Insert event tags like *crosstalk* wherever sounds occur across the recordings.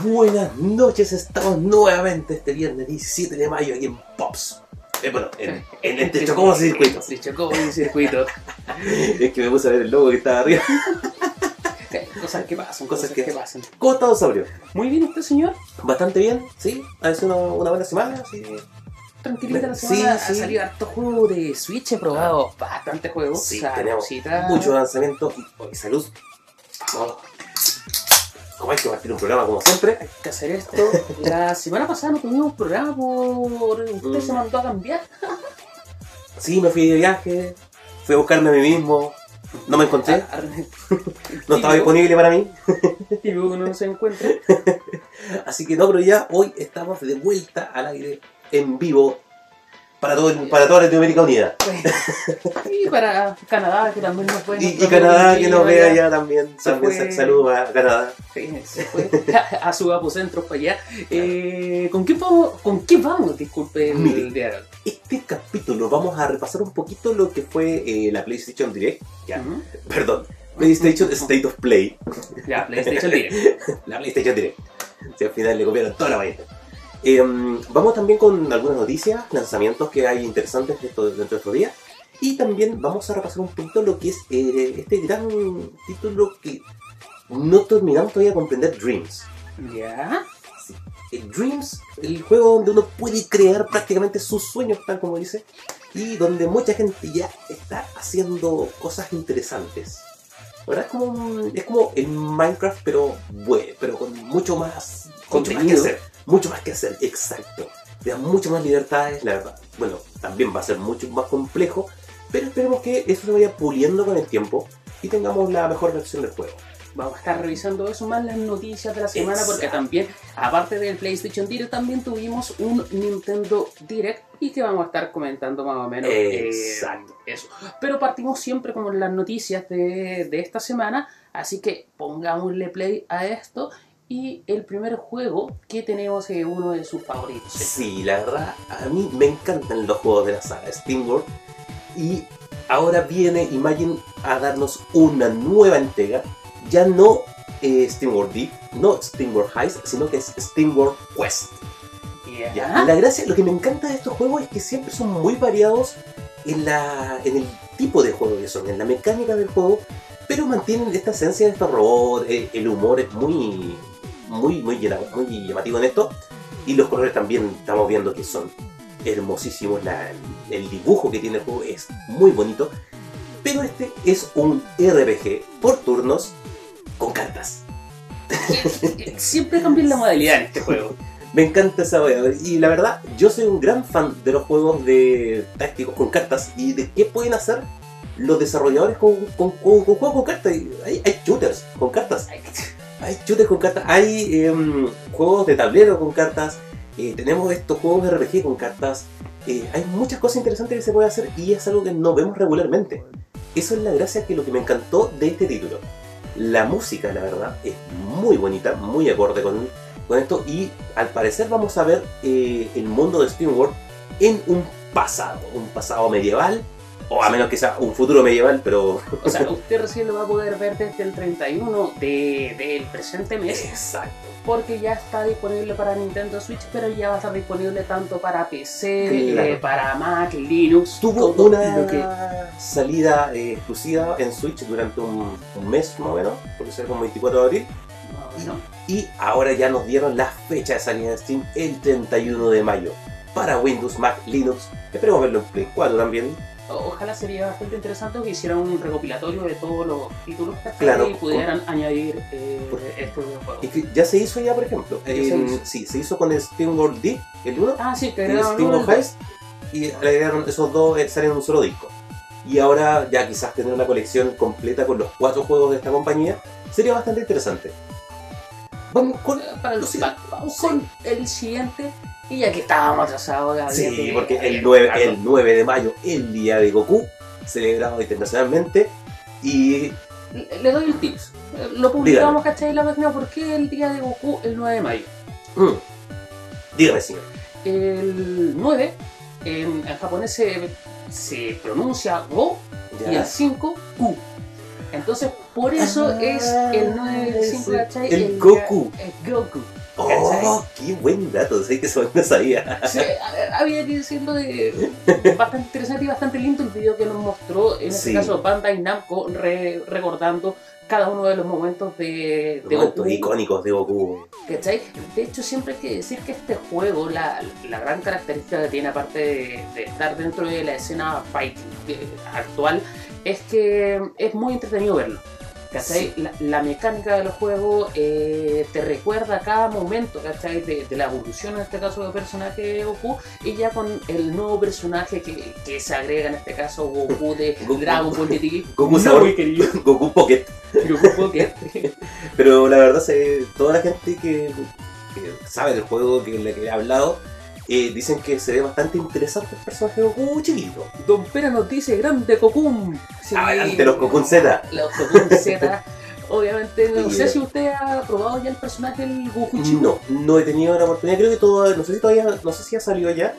Buenas noches, estamos nuevamente este viernes 17 de mayo aquí en Pops. Eh, bueno, en, en este *laughs* Chocobo Circuito. Sí, Chocobo Circuito. *laughs* es que me puse a ver el logo que estaba arriba. *laughs* cosas que pasan, cosas, que, pasan. ¿Cómo está, Saurio? Muy bien, ¿usted, señor? Bastante bien, sí. Ha sido una, una buena semana, sí. Tranquilita la semana, Sí, sí. ha salido harto juego de Switch, he probado bastantes juegos. Sí, tenemos muchos lanzamientos. Salud. Vamos. Como hay que partir un programa como siempre. Hay que hacer esto. La semana pasada no tuvimos programa por... Usted se Mm. mandó a cambiar. Sí, me fui de viaje. Fui a buscarme a mí mismo. No me encontré. No estaba disponible para mí. Y luego no se encuentra. *laughs* Así que no, pero ya hoy estamos de vuelta al aire en vivo para, todo el- para toda Latinoamérica Unida. Y para Canadá, que también nos puede Y, y Canadá que nos vea ya también. Se También fue. saludos a Canadá. Sí, se fue *laughs* a su apocentro para allá. Eh, ¿con, qué vamos, ¿Con qué vamos? Disculpe el Mire. hoy. Este capítulo vamos a repasar un poquito lo que fue eh, la PlayStation Direct. Ya, perdón. PlayStation State of Play. Ya, PlayStation Direct. *laughs* La PlayStation Direct. Si al final le copiaron toda la vaina. Em, vamos también con algunas noticias, lanzamientos que hay interesantes dentro, dentro de estos días. Y también vamos a repasar un poquito lo que es eh, este gran título que no terminamos todavía de comprender, Dreams. Ya. El Dreams, el juego donde uno puede crear prácticamente sus sueños, tal como dice, y donde mucha gente ya está haciendo cosas interesantes. Verdad es como, un- es como el Minecraft, pero bueno, pero con mucho más mucho más que Contenido. hacer. Mucho más que hacer, exacto. Te da mucho más libertades, la verdad. Bueno, también va a ser mucho más complejo, pero esperemos que eso se vaya puliendo con el tiempo y tengamos la mejor versión del juego. Vamos a estar revisando eso más las noticias de la semana porque también, aparte del PlayStation Direct, también tuvimos un Nintendo Direct y que vamos a estar comentando más o menos eh, Exacto. eso. Pero partimos siempre con las noticias de, de esta semana, así que pongámosle play a esto. Y el primer juego que tenemos es uno de sus favoritos. Sí, la verdad, a mí me encantan los juegos de la saga SteamWorld. Y ahora viene Imagine a darnos una nueva entrega. Ya no eh, SteamWorld Deep, no SteamWorld Heist, sino que es SteamWorld Quest. Ya, La gracia, lo que me encanta de estos juegos es que siempre son muy variados en, la, en el tipo de juego que son, en la mecánica del juego, pero mantienen esta esencia de estos robots, eh, el humor es muy, muy, muy, llamativo en esto, y los colores también estamos viendo que son hermosísimos, la- el dibujo que tiene el juego es muy bonito, pero este es un RPG por turnos con cartas. *laughs* Siempre cambian la modalidad en este juego. Me encanta esa wea. Y la verdad, yo soy un gran fan de los juegos de tácticos con cartas y de qué pueden hacer los desarrolladores con, con, con- con juegos con cartas. Hay shooters con cartas. Hay shooters con cartas. Hay em, juegos de tablero con cartas. eh, tenemos estos juegos de RPG con cartas. eh, hay muchas cosas interesantes que se puede hacer y es algo que no vemos regularmente. Eso es la gracia que lo que me encantó de este título. La música, la verdad, es muy bonita, muy acorde con, con esto y al parecer vamos a ver eh, el mundo de SteamWorld en un pasado, un pasado medieval, o a menos que sea un futuro medieval, pero... O sea, *laughs* usted recién lo va a poder ver desde el 31 de- del presente mes. Exacto. Porque ya está disponible para Nintendo Switch, pero ya va a estar disponible tanto para PC, Claro. para Mac, Linux. Tuvo una lo que- salida eh, exclusiva en Switch durante un, un mes más o menos, porque será como 24 de abril, y ahora ya nos dieron la fecha de salida de Steam el 31 de mayo para Windows, Mac, Linux. Esperemos verlo en Play 4 también. Ojalá sería bastante interesante que hicieran un recopilatorio de todos los títulos que Claro. y pudieran añadir eh, estos videojuegos. Es que ya se hizo ya, por ejemplo. Ya se hizo. sí, se hizo con el SteamWorld Deep, el 1, Ah, sí, que el agregaron uno, Heist, y agregaron esos dos, eh, salen en un solo disco. Y ahora ya quizás tener una colección completa con los cuatro juegos de esta compañía sería bastante interesante. Vamos con... para va- vamos con el siguiente y ya que estábamos atrasados había Sí, que- porque el que 9, tocarlo. el 9 de mayo, el día de Goku, celebrado internacionalmente, y Le doy el tips. Lo publicamos, ¿cachai? En la página ¿Por qué el día de Goku el 9 de mayo? mm, dígame señor. El 9 en, en japonés se, se pronuncia Go y Ya. el 5 Q. Entonces, por eso Ah, es el 9 del 5, ese- ¿cachai? el día- Goku. El Goku. Oh, qué buen dato, sé que eso no sabía. Sí, había que decirlo de *laughs* bastante interesante y bastante lindo el video que nos mostró, en este Sí. caso Bandai Namco, re- recordando cada uno de los momentos de, de momentos Goku. icónicos de Goku. ¿Cachai? De hecho, siempre hay que decir que este juego, la, la gran característica que tiene, aparte de, de estar dentro de la escena fighting eh, actual, es que es muy entretenido verlo. ¿Cachai? La, la mecánica del juego eh, te recuerda cada momento, ¿cachai? De, de la evolución, en este caso, del personaje de Goku, y ya con el nuevo personaje que, que se agrega, en este caso, Goku de *laughs* Dragon Ball GT. Goku sabor- muy querido. *laughs* Goku Pocket. Goku Pocket. *laughs* Pero la verdad, se, toda la gente que, que sabe del juego que le que he hablado, eh, dicen que se ve bastante interesante el personaje de Goku chiquito. Don Pera nos dice grande Cocoon. Sí. Adelante los Cocoon Z. Los Cocoon Z. *laughs* Obviamente, no sé si usted ha probado ya el personaje del Goku chico. No, no he tenido la oportunidad. Creo que todo, no sé si todavía, no sé si ha salido ya.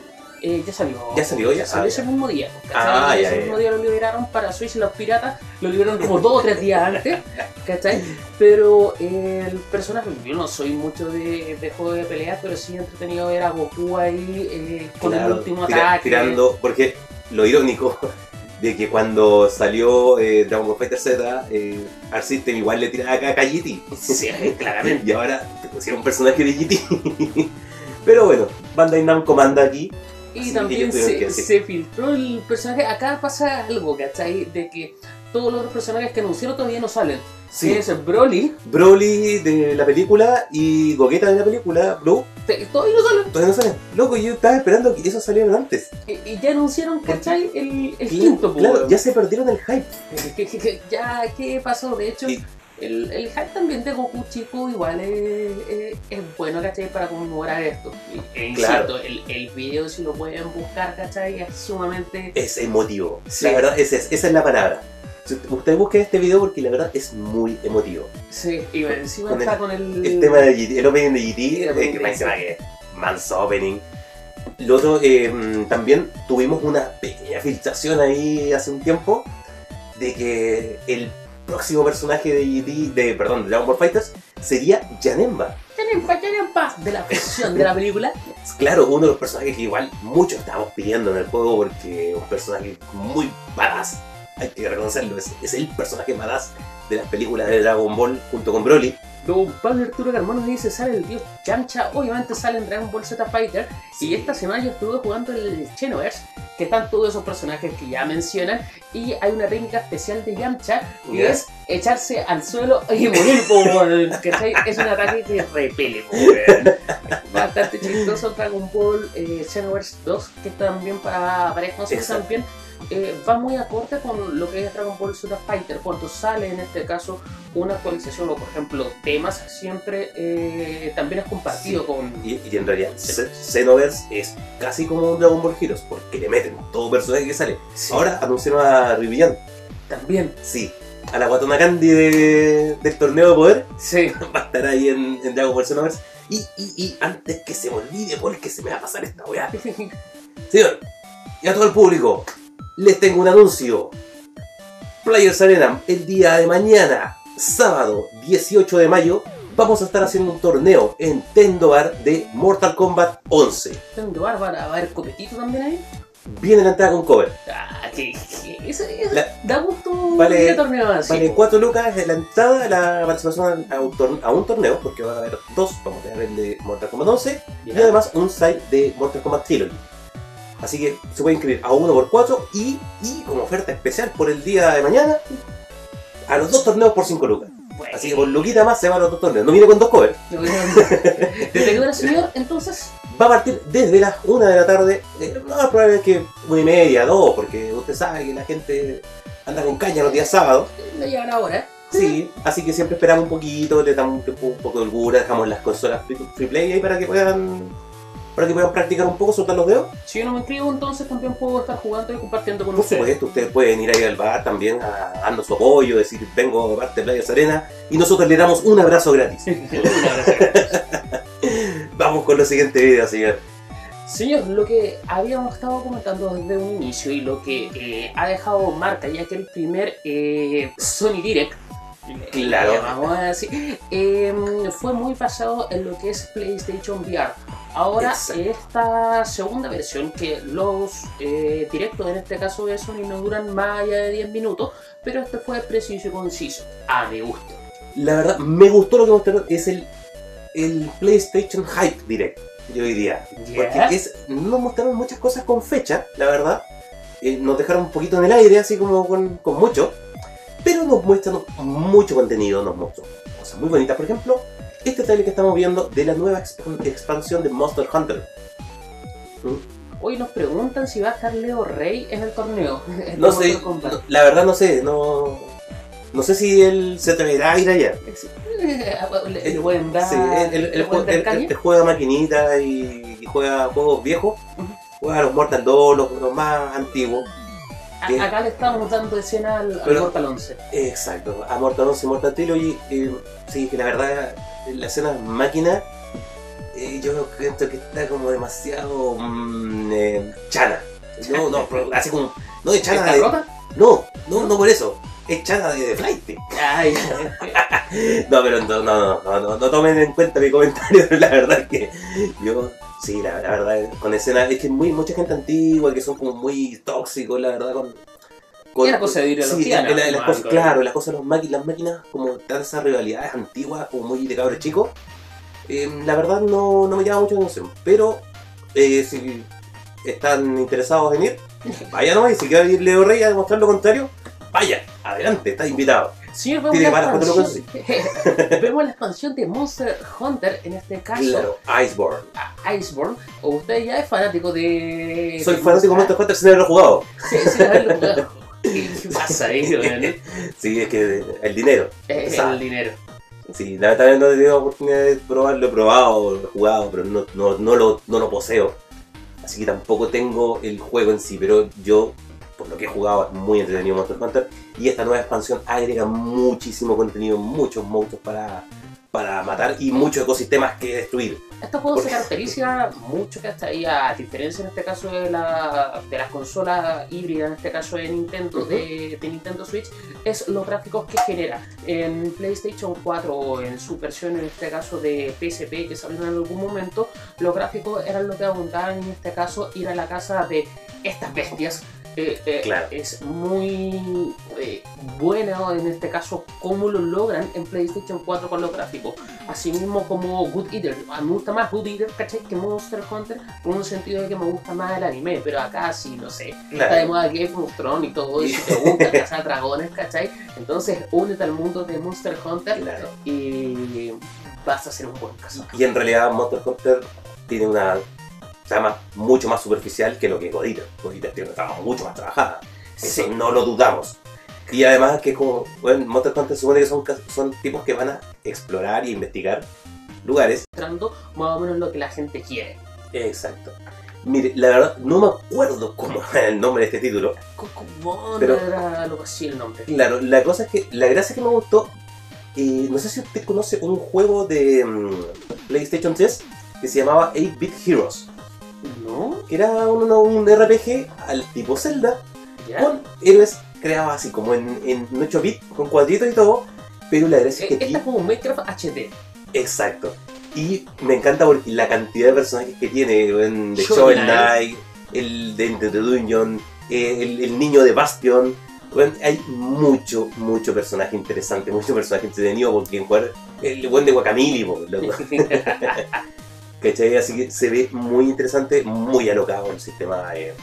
Eh, ya salió. ¿Ya salió? Ya salió ah, ese ya. mismo día. ¿cachai? Ah, ya, ese ya, mismo día lo liberaron para Switch y los piratas. Lo liberaron como dos o tres días antes. ¿Cachai? Pero eh, el personaje, yo no soy mucho de, de juego de peleas, pero sí he entretenido ver a Goku ahí eh, con el último tira- ataque. tirando, porque lo irónico *laughs* de que cuando salió eh, Dragon Ball Fighter Z, eh, System igual le tiraba acá a GT. Sí, claramente. *laughs* Y ahora te pusieron un personaje de GT. *laughs* Pero bueno, Bandai Namco manda aquí. Y Así también se, se filtró el personaje. Acá pasa algo, ¿cachai? De que todos los otros personajes que anunciaron todavía no salen. Sí. Es Broly, Broly de la película y Gogeta de la película, Blue, todavía no salen. todavía no salen. Loco, yo estaba esperando que eso saliera antes. Y, y ya anunciaron, ¿cachai? El, el Claro, quinto, claro, ya se perdieron el hype. *laughs* Ya, ¿qué pasó? De hecho, Y- el, el hype también de Goku chico igual es, es- es bueno, ¿cachai? Para conmemorar esto. E Claro. insisto, el, el video, si lo pueden buscar, ¿cachai? Es sumamente... Es emotivo. Sí. La verdad, esa es, esa es la palabra. Ustedes busquen este video porque la verdad es muy emotivo. Sí, y encima Con está con el... El tema de GT, el opening de GT, El eh, opening que de me encima que manso opening. Lo otro, eh, mm, también tuvimos una pequeña filtración ahí hace un tiempo de que el próximo personaje de GT, de, perdón, de Dragon Ball Fighters, sería Janemba. Janemba, Janemba, de la ficción de la película. *laughs* Claro, uno de los personajes que igual muchos estábamos pidiendo en el juego porque es un personaje muy badass. Hay que reconocerlo, es, es el personaje badass de las películas de Dragon Ball junto con Broly. Don Pablo Arturo Carmona dice, sale el dios Yamcha, obviamente sale en Dragon Ball Z Fighter, y esta semana yo estuve jugando el Xenoverse, que están todos esos personajes que ya mencionan, y hay una técnica especial de Yamcha, Ya. es echarse al suelo y morir, po, weón, ¿cachai? Es un ataque que repele. Bastante chistoso Dragon Ball eh, Xenoverse 2, que también para, Exacto. también eh, va muy acorde con lo que es Dragon Ball Z Fighter. Cuando sale en este caso una actualización o por ejemplo temas, siempre eh, también es compartido con... Y, y en realidad, Xe- Xenoverse es casi como un Dragon Ball Heroes porque le meten todo personaje que sale. Sí, Ahora anunciaron a Rivillan, también. sí, a la Guatona Candy de- del torneo de poder. Sí. *laughs* Va a estar ahí en, en Dragon Ball Xenoverse. Y, y, y antes que se me olvide, porque se me va a pasar esta weá. *laughs* Señor, y a todo el público, les tengo un anuncio. Players Arena, el día de mañana, sábado 18 de mayo, vamos a estar haciendo un torneo en Tendobar de Mortal Kombat 11. Tengo bárbara, va a haber copetito también ahí. Viene la entrada con cover. Ah, que, que- eso, eso La- da gusto Vale- torneo así. Vale 4 lucas de la entrada, la participación a un, tor- a un torneo, porque van a haber dos, vamos a tener el de Mortal Kombat 11 y Ya. además un site de Mortal Kombat Trilogy. Así que se puede inscribir a uno por 4 y, y como oferta especial por el día de mañana, a los dos torneos por 5 lucas. Bueno, Así que por luquita más se van a los dos torneos. No viene con dos covers. ¿Desde qué hora, señor? Entonces, Va a partir desde las 1 de la tarde. Eh, no, probablemente que una y media, dos, porque usted sabe que la gente anda con caña los días sábados. no llegan ahora. Sí, así que siempre esperamos un poquito, le damos un, un poco de holgura, dejamos las consolas free, free play ahí para que puedan para que puedan practicar un poco, soltar los dedos. Si yo no me inscribo, entonces también puedo estar jugando y compartiendo con Por ustedes. supuesto, ustedes pueden ir ahí al bar también a darnos su apoyo, decir vengo de parte de Playa Serena y nosotros le damos un abrazo gratis. *laughs* Un abrazo. *laughs* Vamos con los siguientes videos, señor. Señor, lo que habíamos estado comentando desde un inicio y lo que eh, ha dejado marca, ya que el primer eh, Sony Direct Claro. Vamos a decir, eh, fue muy basado en lo que es PlayStation VR. Ahora, Exacto. esta segunda versión, que los eh, directos en este caso de Sony no duran más allá de 10 minutos, pero este fue preciso y conciso, a mi gusto. La verdad, me gustó lo que mostraron. Es el, el PlayStation Hype Direct, yo diría. Porque es, nos mostraron muchas cosas con fecha, la verdad. Eh, nos dejaron un poquito en el aire, así como con, con mucho. Pero nos muestran mucho contenido, nos mostró cosas muy bonitas. Por ejemplo, este trailer que estamos viendo de la nueva exp- expansión de Monster Hunter. ¿Mm? Hoy nos preguntan si va a estar Leo Rey en el torneo. *laughs* No de sé, no- la verdad no sé, no, no sé si él se atreverá a ir allá. Le, le pueden dar, Sí, él, él- juega maquinita y, y juega juegos viejos. Juega los Mortal 2, los, los más antiguos. A- Acá le estamos dando escena al, al Pero- Mortal 11. Exacto, a Mortal 11 y Mortal Trilogy. eh, sí, que la verdad, la escena máquina, eh, yo creo que está como demasiado mm, eh, chana. No, no, *laughs* así como. No de chana ¿Está de. rota? No, no, no por eso. Es chana de, de flight. Ay, *laughs* *laughs* No, pero no, no, no, no, no, no tomen en cuenta mi comentario. La verdad es que yo, sí, la, la verdad, con escenas, es que muy, mucha gente antigua que son como muy tóxicos, la verdad, con. Con Era cosa de sí, ideología, la- la- ¿no? las cosas, ¿eh? claro, las cosas, las máquinas, como tan esas rivalidades antiguas, como muy de cabros chicos, eh, la verdad no, no me llama mucho la atención. Pero eh, si están interesados en ir, *laughs* vayan nomás, y si quiere ir Leo Rey a demostrar lo contrario, vaya, adelante, está invitado. Señor, vemos Tiene la, expansión, *laughs* vemos la expansión de Monster Hunter, en este caso Claro, Iceborne. a Iceborne. O usted ya es fanático de. Soy de fanático de Monster Hunter sin haberlo jugado. Sí, sí, haberlo jugado. *laughs* ¿Qué pasa ahí, weón? Sí, es que el dinero. Es el dinero. Sí, lamentablemente no he tenido oportunidad de probarlo, he probado, lo he jugado, pero no, no, no, lo, no lo poseo. Así que tampoco tengo el juego en sí, pero yo, por lo que he jugado, es muy entretenido Monster Hunter. Y esta nueva expansión agrega muchísimo contenido, muchos monstruos para, para matar y muchos ecosistemas que destruir. Estos juegos se Porque- caracteriza mucho que hasta ahí, a diferencia en este caso de, la, de las consolas híbridas, en este caso de Nintendo, Ujú. de, de Nintendo Switch, es los gráficos que genera. En PlayStation 4 o en su versión, en este caso de PSP, que salieron en algún momento, los gráficos eran lo que abundaban en este caso ir a la casa de estas bestias. Eh, eh, Claro. Es muy eh, bueno en este caso cómo lo logran en PlayStation 4 con los gráficos. Asimismo como Good Eater. A mí me gusta más Good Eater, ¿cachai? Que Monster Hunter, por un sentido de que me gusta más el anime, pero acá sí, no sé. Está de moda Game of Thrones y todo eso, y te gusta cazar dragones, ¿cachai? Entonces únete al mundo de Monster Hunter Claro. y vas a ser un buen cazador. Y en realidad Monster Hunter tiene una trama mucho más superficial que lo que Godita. Godita tiene una trama mucho más trabajada. Eso Sí. no lo dudamos. Y además que como, bueno, Monster Hunter supone que son, tipos que van a explorar y investigar lugares. Mostrando más o menos lo que la gente quiere. Exacto. Mire, la verdad, no me acuerdo cómo era *laughs* el nombre de este título. ¿Cómo Pero- era algo así el nombre? Claro, la cosa es que, la gracia que me gustó, eh, no sé si usted conoce un juego de mm, PlayStation 3 que se llamaba 8-Bit Heroes. Que era un, un RPG al tipo Zelda, ¿Ya? con héroes creados así como en, en 8 bits, con cuadritos y todo, pero la gracia es que Esta aquí... es como un Minecraft HD. Exacto. Y me encanta porque la cantidad de personajes que tiene, en de Shovel Knight, el de Enter the Dungeon, eh, el, el niño de Bastion, bueno, hay mucho, mucho personaje interesante, mucho personaje entretenido por quien jugar. El buen de Guacamili. *laughs* *laughs* ¿Cachai? Así que se ve muy interesante, muy alocado el sistema. eh,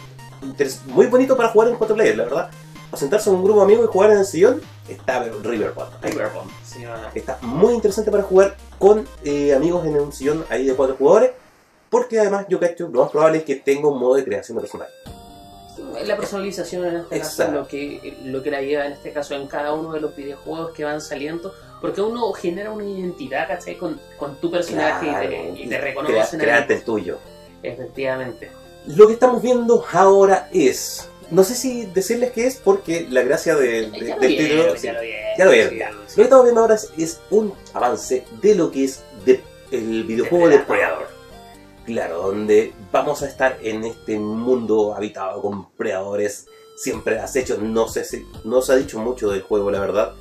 muy bonito para jugar en 4 players, la verdad. Para sentarse con un grupo de amigos y jugar en el sillón, está Riverbond. Llama. Está muy interesante para jugar con eh, amigos en un sillón ahí de 4 jugadores. Porque además yo cacho, lo más probable es que tenga un modo de creación de personaje. La personalización en este caso lo que, lo que la lleva en este caso en cada uno de los videojuegos que van saliendo. Porque uno genera una identidad, ¿cachai? Con, con tu personaje y te, y te crea- reconocen. el tuyo. Efectivamente. Lo que estamos viendo ahora es. No sé si decirles qué es, porque la gracia de- de- Ya lo del título. sí, ya lo vieron, ya lo vieron, ya. sí. Lo que estamos viendo ahora es, es un avance de lo que es de- el videojuego de. Predator. Claro, donde vamos a estar en este mundo habitado con predadores siempre acechos. No sé si, no se ha dicho mucho del juego, la verdad.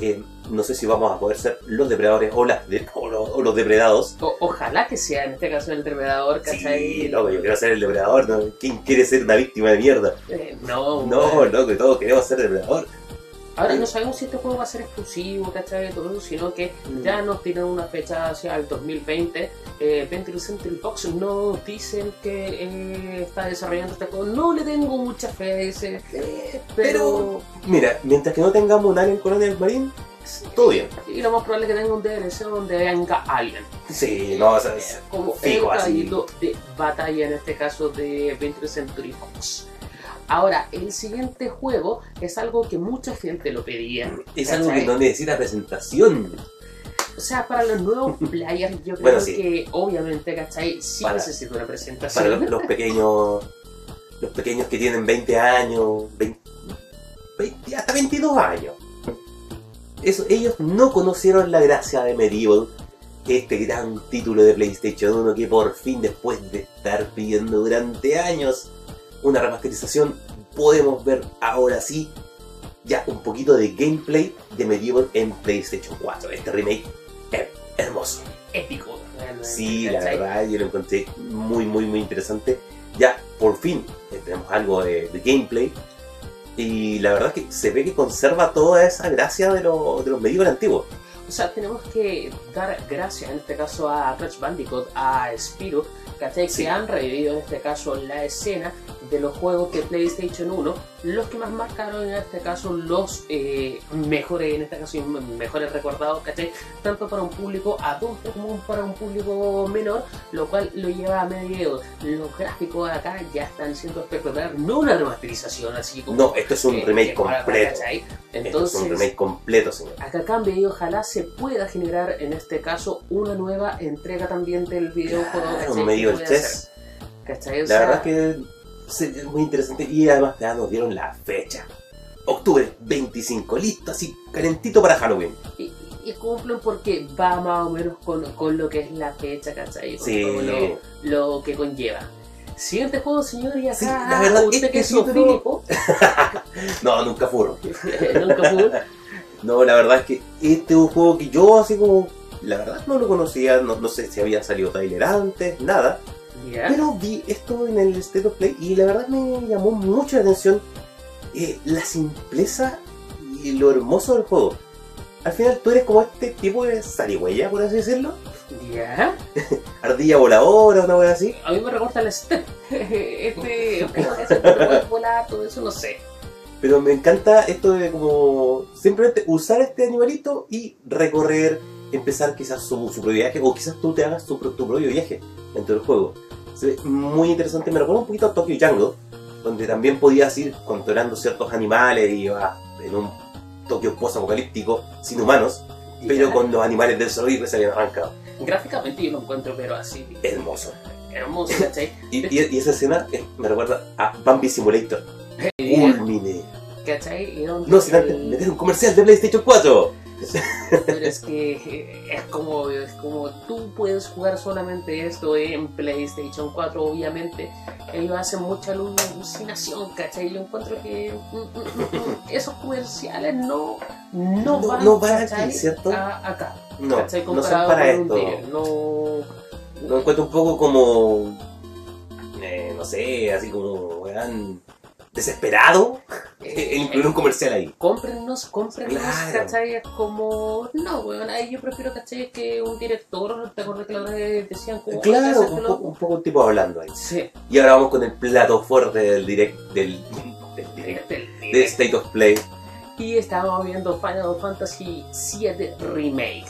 Eh, no sé si vamos a poder ser los depredadores o, las de- *laughs* o los, o los depredados. O- ojalá que sea en este caso el depredador, ¿cachai? Sí, loco, yo quiero ser el depredador. ¿no? ¿Quién quiere ser una víctima de mierda? Eh, no, No, loco, todos queremos ser depredador. Ahora no sabemos si este juego va a ser exclusivo, ¿cachai? Todo eso, sino que Mm. ya nos tienen una fecha hacia el 2020. Eh, 20th Century Fox nos dicen que eh, está desarrollando este juego. No le tengo mucha fe a ese, eh, pero... Mira, mientras que no tengamos un Alien Colonial Marine, todo bien. Y lo más probable es que tenga un DLC donde venga Alien. Sí, no, o sea, es- como fijo, el así. de batalla en este caso de 20th Century Fox. Ahora, el siguiente juego es algo que mucha gente lo pedía. es algo que no necesita presentación. O sea, para los nuevos *laughs* players, yo creo Bueno, sí. que obviamente, ¿cachai? Sí Para- necesita una Para presentación. los, los pequeños los pequeños que tienen 20 años, 20 20 hasta 22 años. Eso, ellos no conocieron la gracia de Medieval, este gran título de PlayStation 1 que por fin, después de estar pidiendo durante años una remasterización, podemos ver ahora sí ya un poquito de gameplay de Medieval en PlayStation 4. Este remake es hermoso. Épico. realmente, Sí, la ¿cachai? verdad, yo lo encontré muy, muy, muy interesante. Ya, por fin, tenemos algo de, de gameplay. Y la verdad es que se ve que conserva toda esa gracia de, lo- de los medieval antiguos. O sea, tenemos que dar gracias en este caso a Crash Bandicoot, a Spyro, ¿cachai? Sí. Que han revivido en este caso la escena de los juegos de PlayStation 1, los que más marcaron en este caso los eh, mejores, en este caso mejores recordados, ¿cachai? Tanto para un público adulto como para un público menor, lo cual lo lleva a medio. Los gráficos acá ya están siendo espectaculares, no una remasterización así como... No, esto es un eh, remake completo. ¿cachai? Esto es Entonces, un remake completo, señor. Acá cambia y ojalá se pueda generar en este caso una nueva entrega también del videojuego. Claro, medieval Que puede 3. hacer, ¿cachai? O La sea, verdad es que es muy interesante. Y además ya nos dieron la fecha. Octubre 25, listo, así calentito para Halloween. y, y cumplen porque va más o menos con, con lo que es la fecha, ¿cachai? Con Sí. lo, lo que conlleva. Siguiente juego, señor, y acá Sí, la verdad, usted este que es Filipo, *laughs* No, nunca fueron. *laughs* nunca pudo. No, la verdad es que este es un juego que yo así como... La verdad no lo conocía, no, no sé si había salido trailer antes, nada. Pero vi esto en el State of Play y la verdad me llamó mucho la atención eh, la simpleza y lo hermoso del juego. Al final tú eres como este tipo de zarigüeya, por así decirlo. Ya. *laughs* Ardilla voladora, una wea así. A mí me recorta el *laughs* step. Este, *laughs* volar, todo eso, no sé. Pero me encanta esto de como simplemente usar este animalito y recorrer, empezar quizás su, su propio viaje, o quizás tú te hagas tu, tu propio viaje dentro del juego. Se ve muy interesante, me recuerda un poquito a Tokyo Jungle, donde también podías ir controlando ciertos animales y ibas en un Tokio post-apocalíptico sin humanos, pero Ya. con los animales del zoológico que se habían arrancado. Gráficamente yo lo encuentro, pero así. Hermoso. Hermoso, ¿cachai? *laughs* Y, y- y esa escena eh, me recuerda a Bambi Simulator. *laughs* Culmine. ¿Cachai? Y donde No, sin antes el- meter un comercial de PlayStation 4. Pero es *laughs* que eh, es como, es como tú puedes jugar solamente esto en PlayStation 4, obviamente. Ellos hacen mucha alucinación, ¿cachai? Yo encuentro que mm, mm, mm, esos comerciales no, no, van, no van aquí, ¿cierto? A- acá, No, no son para esto. Tiger, No, Lo encuentro un poco como. eh, no sé, así como. weón, desesperado eh, en incluir un comercial ahí. cómprennos, cómprennos, Claro. ¿cachai? Es como, no, weón, ahí yo prefiero, ¿cachai? Que un director, te acuerdas que la otra vez decían como, Claro, "Hay que un hacértelo". poco, un poco un tipo hablando ahí. Sí, Y ahora vamos con el plato fuerte del direct. del, del direct. del- de State of Play. Y estábamos viendo Final Fantasy VII Remake.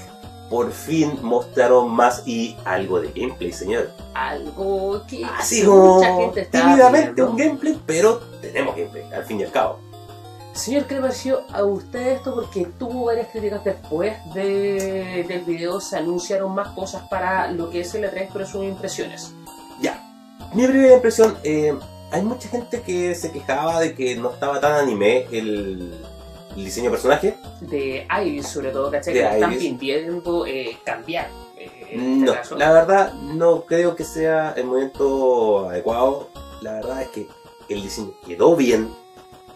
Por fin mostraron más y algo de gameplay, señor. Algo que Así como mucha gente está tímidamente pidiendo. un gameplay, pero tenemos gameplay, al fin y al cabo. Señor, ¿qué le pareció a usted esto? Porque tuvo varias críticas después de- del video. Se anunciaron más cosas para lo que es el E3, pero sus impresiones. Ya. Mi primera impresión, eh, hay mucha gente que se quejaba de que no estaba tan anime el, el diseño de personaje. De Iris, sobre todo, ¿cachai? Que están pidiendo eh, cambiar. eh, este No, la verdad no creo que sea el momento adecuado. La verdad es que el diseño quedó bien.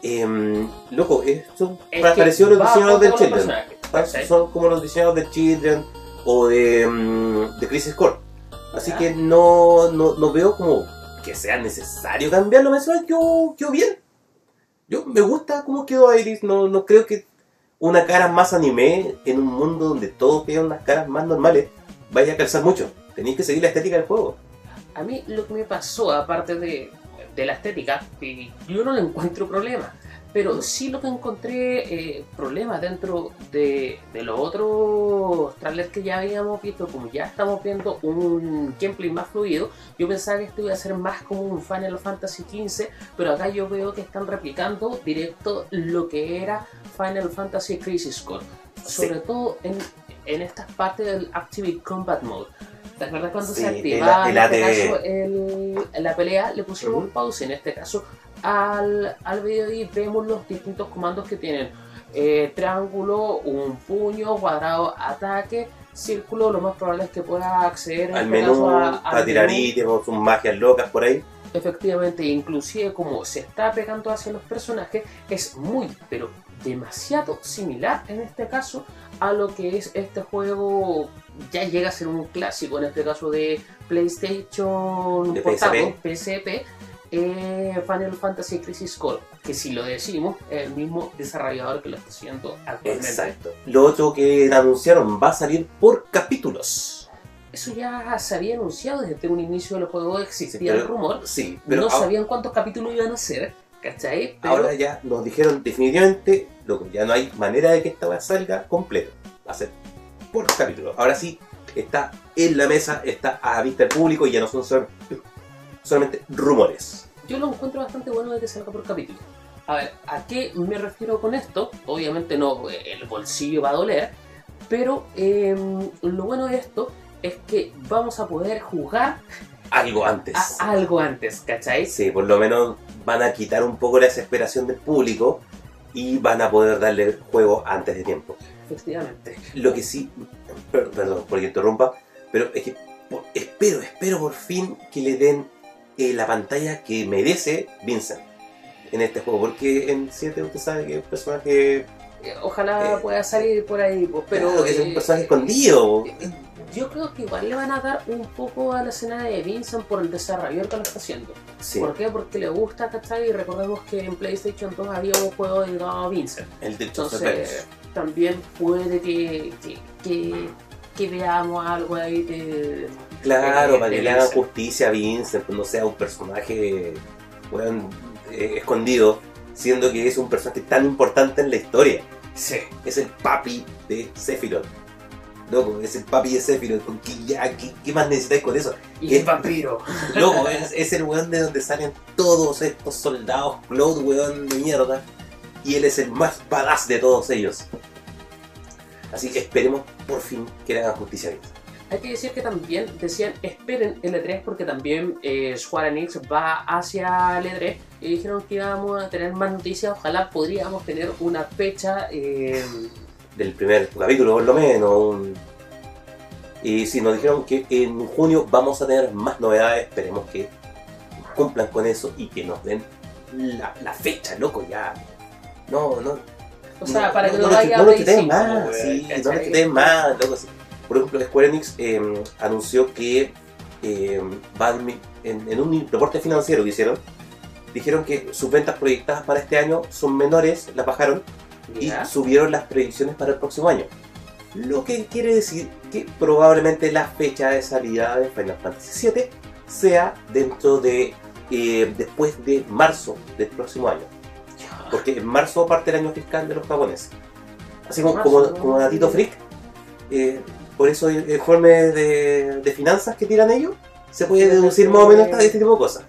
Em, loco, esto Es pareció los diseñadores del los Children. Son como los diseñados de Children o de, mm, de Crisis Core. Así Ya. que no, no, no veo como que sea necesario cambiarlo. Me suena quedó, quedó bien. Yo me gusta cómo quedó Iris. No, no creo que una cara más anime en un mundo donde todos quedan unas caras más normales vaya a calzar mucho. Tenéis que seguir la estética del juego. A mí lo que me pasó, aparte de, de la estética, que yo no le encuentro problema, pero sí lo que encontré eh, problemas dentro de, de los otros trailers que ya habíamos visto, como ya estamos viendo un gameplay más fluido, yo pensaba que esto iba a ser más como un Final Fantasy XV, pero acá yo veo que están replicando directo lo que era Final Fantasy Crisis Core, sobre todo en, en estas partes del Active Combat Mode. ¿Te acuerdas cuando Sí, se activaba el este caso el- la pelea? Le pusimos Ujú. pausa en este caso al, al video y vemos los distintos comandos que tienen. Eh, triángulo, un puño, cuadrado, ataque, círculo, lo más probable es que pueda acceder Al este menú, a- al para tirar menú. ítems, sus magias locas por ahí. Efectivamente, inclusive como se está pegando hacia los personajes, es muy, pero demasiado similar en este caso a lo que es este juego. Ya llega a ser un clásico, en este caso de PlayStation De portable, PSP, eh, Final Fantasy Crisis Core, que si lo decimos, es el mismo desarrollador que lo está haciendo actualmente. Exacto. Lo otro que anunciaron va a salir por capítulos. Eso ya se había anunciado desde un inicio del juego, existía Sí, pero- el rumor. Sí, pero no ahora- sabían cuántos capítulos iban a ser, ¿cachai? Pero ahora ya nos dijeron definitivamente, loco, ya no hay manera de que esta weá salga completa. Va a ser por capítulos. Ahora sí, está en la mesa, está a vista del público y ya no son sol- solamente rumores. yo lo encuentro bastante bueno de que salga por capítulo. A ver, ¿a qué me refiero con esto? Obviamente no, el bolsillo va a doler, pero eh, lo bueno de esto es que vamos a poder jugar Algo antes. a algo antes, ¿cachai? Sí, por lo menos van a quitar un poco la desesperación del público y van a poder darle el juego antes de tiempo. Efectivamente. Lo que sí, per- perdón por que interrumpa, pero es que espero, espero por fin que le den eh, la pantalla que merece Vincent en este juego, porque en 7 usted sabe que es un personaje, Eh, Ojalá Eh, pueda salir por ahí, pero... claro, que es un eh, personaje escondido. Yo creo que igual le van a dar un poco a la escena de Vincent por el desarrollador que lo está haciendo. Sí, ¿Por qué? Porque le gusta, ¿cachai? Y recordemos que en PlayStation 2 había un juego dedicado a Vincent. el de Entonces, también puede que, que, que, que veamos algo ahí de. Claro, de- para que le hagan justicia a Vincent, no sea un personaje weón, eh, escondido, siendo que es un personaje tan importante en la historia. Sí. Es el papi de Sephiroth. Loco, es el papi de Sephiroth. ¿Con qué, ya, qué, qué más necesitáis con eso? Y el vampiro. *laughs* Loco, es, es el weón de donde salen todos estos soldados Cloud, weón de mierda. Y él es el más badass de todos ellos. Así que esperemos por fin que le hagan justicia a Vincent. Hay que decir que también decían esperen el E3 porque también eh, Square Enix va hacia el E3 y dijeron que íbamos a tener más noticias. Ojalá podríamos tener una fecha. eh, del primer capítulo, por lo menos. un- Y sí, nos dijeron que en junio vamos a tener más novedades. Esperemos que cumplan con eso y que nos den la, la fecha, loco, ya. No, no. o sea, para que no, no, vaya no, a lo quiten 5, más, sí, no lo quiten más, loco, sí. Por ejemplo, Square Enix eh, anunció que eh, va a dismi- en, en un reporte financiero que hicieron, dijeron que sus ventas proyectadas para este año son menores, las bajaron, y subieron las predicciones para el próximo año. Lo que quiere decir que probablemente la fecha de salida de Final Fantasy VII sea dentro de eh, después de marzo del próximo año. Porque en marzo parte el año fiscal de los japoneses. Así como, como, como datito freak, eh, por eso el informe de, de finanzas que tiran ellos se puede deducir más o menos este tipo de cosas.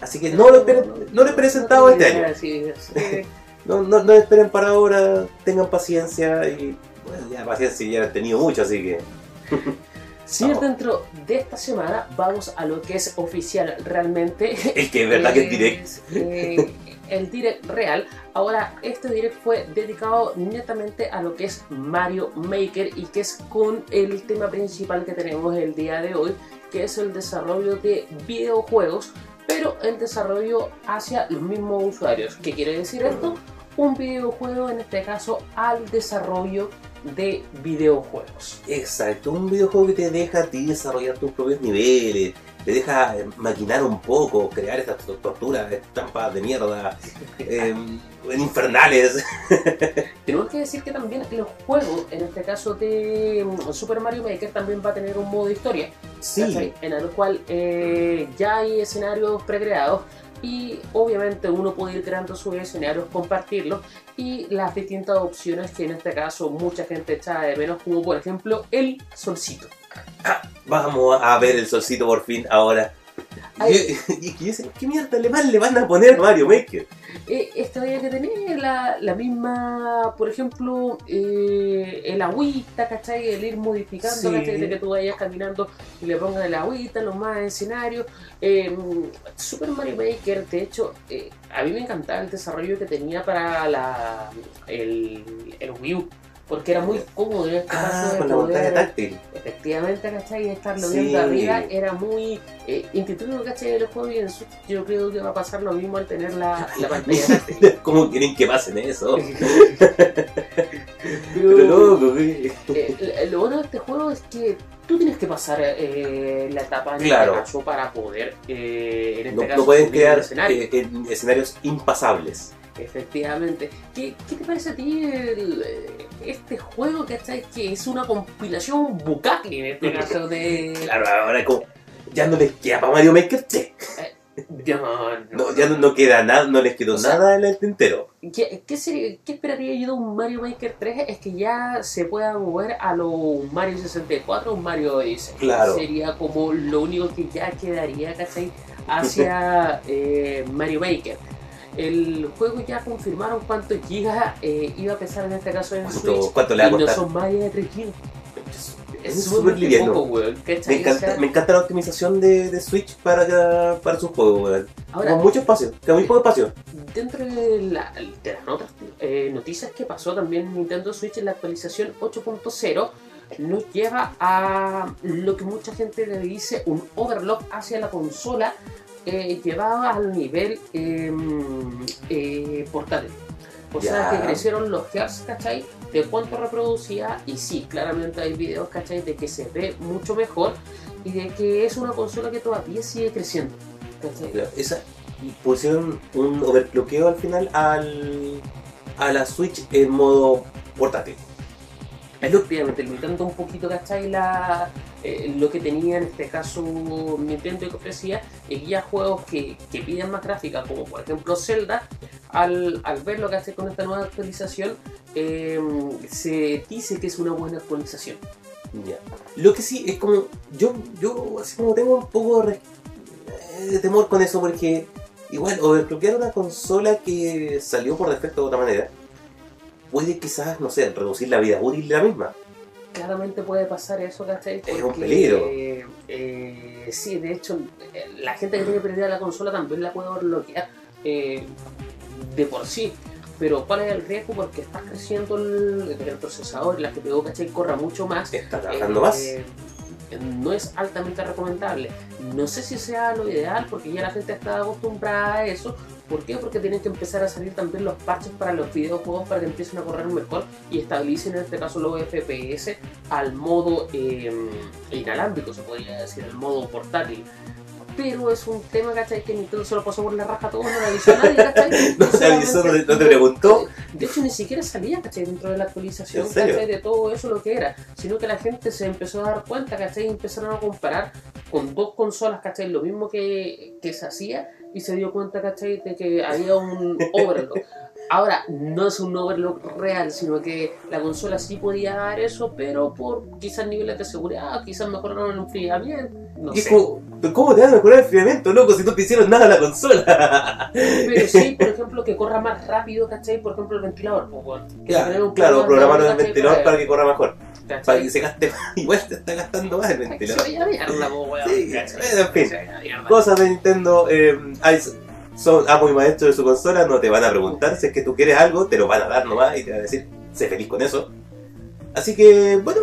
Así que no lo no lo esperen sentado este año. Sí, sí. No, no, no esperen para ahora, tengan paciencia y bueno, ya paciencia ya han tenido mucho, así que *laughs* Si Vamos. dentro de esta semana vamos a lo que es oficial realmente. es que es verdad que es *laughs* direct. eh, el direct real. Ahora, este direct fue dedicado netamente a lo que es Mario Maker y que es con el tema principal que tenemos el día de hoy, que es el desarrollo de videojuegos, pero el desarrollo hacia los mismos usuarios. ¿Qué quiere decir esto? Un videojuego, en este caso, al desarrollo de videojuegos. Exacto, un videojuego que te deja a ti desarrollar tus propios niveles, te deja eh, maquinar un poco, crear estas torturas, estampas de mierda, *laughs* eh, infernales. *laughs* Tenemos que decir que también el juego, en este caso de mm, Super Mario Maker, también va a tener un modo de historia. Sí. En el cual eh, ya hay escenarios precreados y obviamente uno puede ir creando sus escenarios, compartirlos y las distintas opciones que en este caso mucha gente echa de menos, como por ejemplo el solcito. vamos a ver el solcito por fin ahora. Ay. *laughs* Y, que yo sé, ¿qué mierda le van, le van a poner a Mario Maker? Eh, esta había que tener la, la misma, por ejemplo, eh, el agüita, ¿cachai? El ir modificando, Sí. ¿cachai? De que tú vayas caminando y le pongas el agüita, los más escenarios. Eh, Super Mario Maker, de hecho, eh, a mí me encantaba el desarrollo que tenía para la, el, el Wii U, porque era muy cómodo en este Ah, caso de con la pantalla táctil. Efectivamente, ¿cachai? Estarlo Sí. viendo arriba era muy eh, intuitivo, ¿cachai? El juego y en Switch yo creo que va a pasar lo mismo al tener la, la pantalla táctil. *laughs* ¿Cómo quieren que pasen eso? *laughs* Pero Pero loco, güey. eh, lo bueno de este juego es que tú tienes que pasar eh, la etapa en Claro. este caso para poder, eh, en este No, caso, no pueden crear escenario. eh, en escenarios impasables. Efectivamente. ¿Qué, qué te parece a ti el, eh, este juego, ¿cachai? Que es una compilación bucaque en este caso de... *laughs* Claro, ahora como ya no les queda para Mario Maker 3. Ya, no, No, ya no, no queda nada, no les quedó O sea, nada en el tintero. ¿Qué, qué, sería- qué esperaría yo de un Mario Maker 3? Es que ya se pueda mover a los Mario 64 o Mario Odyssey. Claro. Sería como lo único que ya quedaría, ¿cachai? Hacia *laughs* eh, Mario Maker. El juego ya confirmaron cuántos gigas eh, iba a pesar en este caso en ¿Cuánto, Switch. cuánto le va a y no costar? son más de 3 gigas. Es súper súper liviano. poco, weón. ¿cachai? Me encanta, me la optimización de, de Switch para, para sus juegos, weón. ahora, Con mucho espacio, con muy poco espacio. Dentro de, la- de las otras eh, noticias que pasó también Nintendo Switch en la actualización 8.0 nos lleva a lo que mucha gente le dice un overlock hacia la consola eh, llevado al nivel eh, eh, portátil. O sea que crecieron los hertz, ¿cachai? De cuánto reproducía y sí, claramente hay videos, ¿cachai? De que se ve mucho mejor y de que es una consola que todavía sigue creciendo. ¿cachai? Esa, pusieron un overclockeo al final al, a la Switch en modo portátil. Efectivamente, limitando un poquito, ¿cachai? La, eh, lo que tenía en este caso Nintendo que ofrecía, y ya juegos que, que piden más gráfica, como por ejemplo Zelda, al, al verlo, ¿cachai? Con esta nueva actualización, eh, se dice que es una buena actualización. Ya. Lo que sí es como. Yo, yo así como tengo un poco de, eh, temor con eso porque igual overclockear una consola que salió por defecto de otra manera puede quizás, no sé, reducir la vida útil de la misma. Claramente puede pasar eso, ¿cachai? Es un peligro. eh, sí, de hecho, eh, la gente que tiene perdida la consola también la puede bloquear eh, de por sí. Pero ¿cuál es el riesgo? Porque está creciendo el, el procesador y la GPU, ¿cachai? Corra mucho más. Está trabajando Eh, más. No es altamente recomendable. No sé si sea lo ideal porque ya la gente está acostumbrada a eso. ¿Por qué? Porque tienen que empezar a salir también los parches para los videojuegos para que empiecen a correr mejor y estabilicen en este caso los FPS al modo eh, inalámbrico, se podría decir, al modo portátil. Pero es un tema, ¿cachai? Que Nintendo se lo pasó por la raja a todos, no le avisó a nadie, ¿cachai? *laughs* No se avisó, no te- preguntó. De hecho, ni siquiera salía, ¿cachai? Dentro de la actualización. ¿cachai? De todo eso lo que era. Sino que la gente se empezó a dar cuenta, ¿cachai? Y empezaron a comparar con dos consolas, ¿cachai? Lo mismo que, que se hacía y se dio cuenta, ¿cachai? De que había un *laughs* overlock. Ahora, no es un overlock real, sino que la consola sí podía dar eso, pero por quizás niveles de seguridad, quizás mejoraron el enfriamiento, no sé. como, ¿pero ¿cómo te van a mejorar el enfriamiento, loco, si no te hicieron nada a la consola? Pero sí, *laughs* por ejemplo, que corra más rápido, ¿cachai? Por ejemplo, el ventilador. pues, bueno, que Ya, tener un claro, programaron el ventilador para que corra mejor. Para ¿cachai? que se gaste más. *laughs* Igual te está gastando más el se ventilador. weón, Sí, en fin. Se. Cosas de Nintendo, eh, hay- son amo y maestro de su consola, no te van a preguntar si es que tú quieres algo, te lo van a dar nomás y te van a decir, sé feliz con eso. Así que, bueno,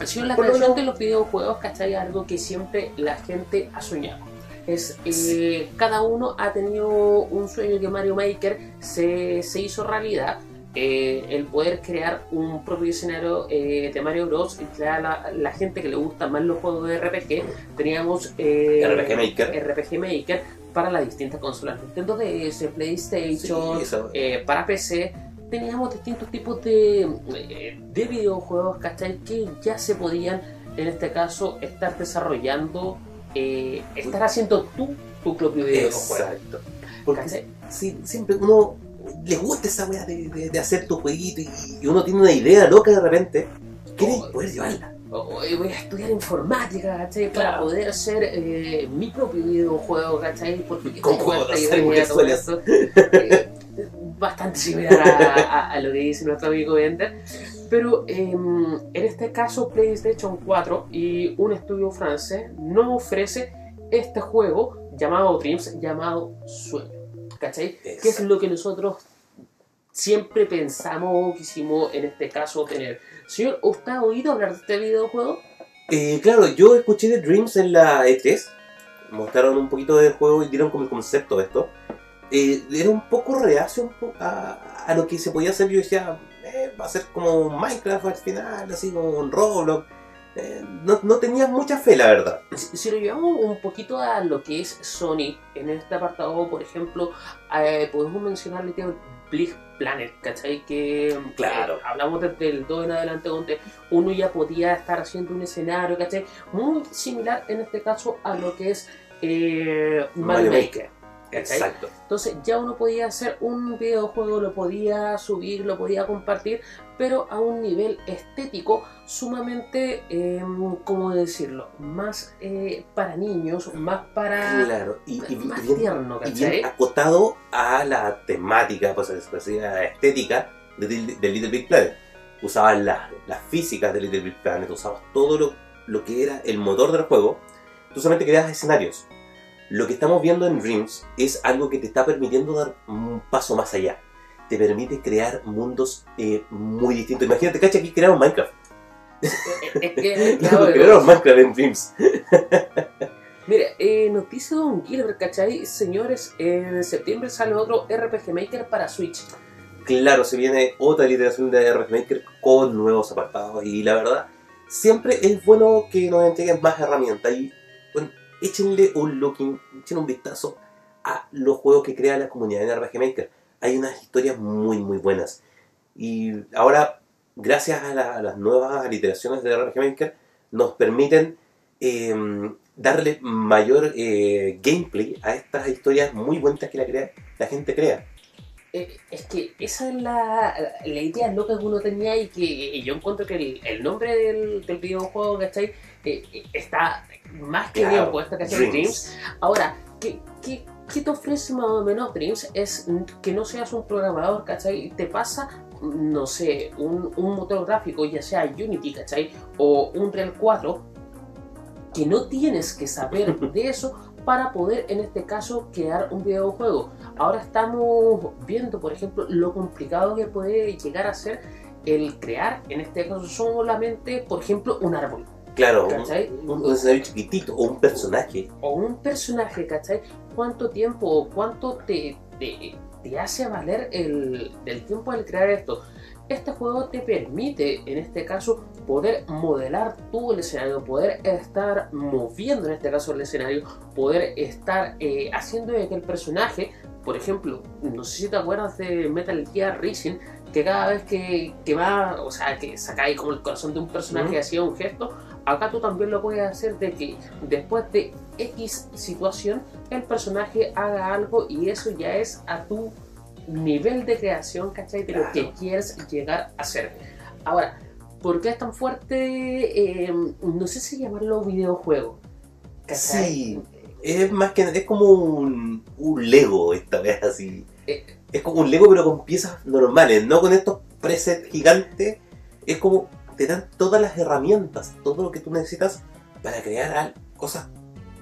Ha sido la creación de los videojuegos, ¿cachai? Algo que siempre la gente ha soñado. Es, eh, Sí. Cada uno ha tenido un sueño que Mario Maker se, se hizo realidad eh, el poder crear un propio escenario eh, de Mario Bros. y crear la, la gente que le gusta más los juegos de RPG, teníamos eh, RPG Maker. RPG Maker para las distintas consolas Nintendo DS, PlayStation, Sí, eh, para PC. Teníamos distintos tipos de, eh, de videojuegos, ¿cachai? Que ya se podían, en este caso, estar desarrollando, eh, estar haciendo tú tu propio videojuego. Exacto. Porque sí, siempre uno le gusta esa weá de, de- de hacer tu jueguito y, y uno tiene una idea loca de repente, quiere Oh, poder llevarla. Voy a estudiar informática, ¿cachai? Para poder hacer eh, mi propio videojuego, ¿cachai? Porque Con juegos, esto. Eh, bastante similar a, a- a lo que dice nuestro amigo Bender. Pero eh, en este caso, PlayStation 4 y un estudio francés nos ofrece este juego llamado Dreams, llamado Sueño. ¿Cachai? ¿Qué es Exacto. lo que nosotros siempre pensamos o quisimos en este caso tener? Señor, ¿usted ha oído hablar de este videojuego? Eh, claro, yo escuché de Dreams en la E3, mostraron un poquito del juego y dieron como el concepto de esto. Eh, era un poco reacio un po- a, a lo que se podía hacer. Yo decía, eh, va a ser como Minecraft al final, así como un Roblox. Eh, no, no tenía mucha fe, la verdad. Si, si lo llevamos un poquito a lo que es Sony, en este apartado, por ejemplo, eh, podemos mencionar Big Planet, ¿cachai? Que Claro. eh, hablamos desde el 2 en adelante, donde uno ya podía estar haciendo un escenario, ¿cachai? Muy similar en este caso a lo que es eh, Mario Maker. ¿cachai? Exacto. Entonces ya uno podía hacer un videojuego, lo podía subir, lo podía compartir, pero a un nivel estético sumamente, eh, ¿cómo decirlo? Más eh, para niños, más para... Claro, y, y- más bien, tierno, y bien acotado a la temática, pues a la estética de, de Little Big Planet. Usabas las, las físicas de Little Big Planet, usabas todo lo, lo que era el motor del juego. Tú solamente creabas escenarios. Lo que estamos viendo en Dreams es algo que te está permitiendo dar un paso más allá. Te permite crear mundos eh, muy distintos. Imagínate, cacha, aquí creamos Minecraft. Es que, *laughs* claro, creamos Minecraft en Dreams. *laughs* Mira, eh, noticia de Don Gilbert, ¿cachai? Señores, en septiembre sale otro RPG Maker para Switch. Claro, se viene otra literación de RPG Maker con nuevos apartados y la verdad, siempre es bueno que nos entreguen más herramientas y bueno, échenle un looking, echen un vistazo a los juegos que crea la comunidad en RPG Maker. Hay unas historias muy muy buenas y ahora, gracias a, la- a las nuevas literaciones de RPG Maker, nos permiten eh, darle mayor eh, gameplay a estas historias muy buenas que la, crea- la gente crea. Eh, es que esa es la, la idea loca que uno tenía y que y yo encuentro que el, el nombre del, del videojuego, ¿cachai? Eh, eh, está más que bien Claro, puesto, ¿cachai? Dreams. Ahora, ¿qué, qué, qué te ofrece más o menos Dreams? Es que no seas un programador, ¿cachai? Te pasa, no sé, un, un motor gráfico, ya sea Unity, ¿cachai? O un Real 4, que no tienes que saber *laughs* de eso para poder, en este caso, crear un videojuego. Ahora estamos viendo, por ejemplo, lo complicado que puede llegar a ser el crear, en este caso, solamente, por ejemplo, un árbol. Claro, un, ¿Cachai? un- un escenario chiquitito o un personaje. o un personaje, ¿cachai? ¿Cuánto tiempo o cuánto te, te, te hace valer el, el tiempo al crear esto? Este juego te permite, en este caso, poder modelar tú el escenario, poder estar moviendo, en este caso, el escenario, poder estar eh, haciendo que el personaje, por ejemplo, no sé si te acuerdas de Metal Gear Rising, que cada vez que, que va, o sea, que sacáis como el corazón de un personaje Ujú. hacía un gesto, acá tú también lo puedes hacer de que después de X situación el personaje haga algo y eso ya es a tu nivel de creación, ¿cachai? De lo Claro. que quieres llegar a ser. Ahora, ¿por qué es tan fuerte? Eh, no sé si llamarlo videojuego. ¿cachai? Sí, es más que es como un, un Lego esta vez así. Eh. Es como un Lego pero con piezas normales, no con estos presets gigantes. Es como te dan todas las herramientas, todo lo que tú necesitas para crear cosas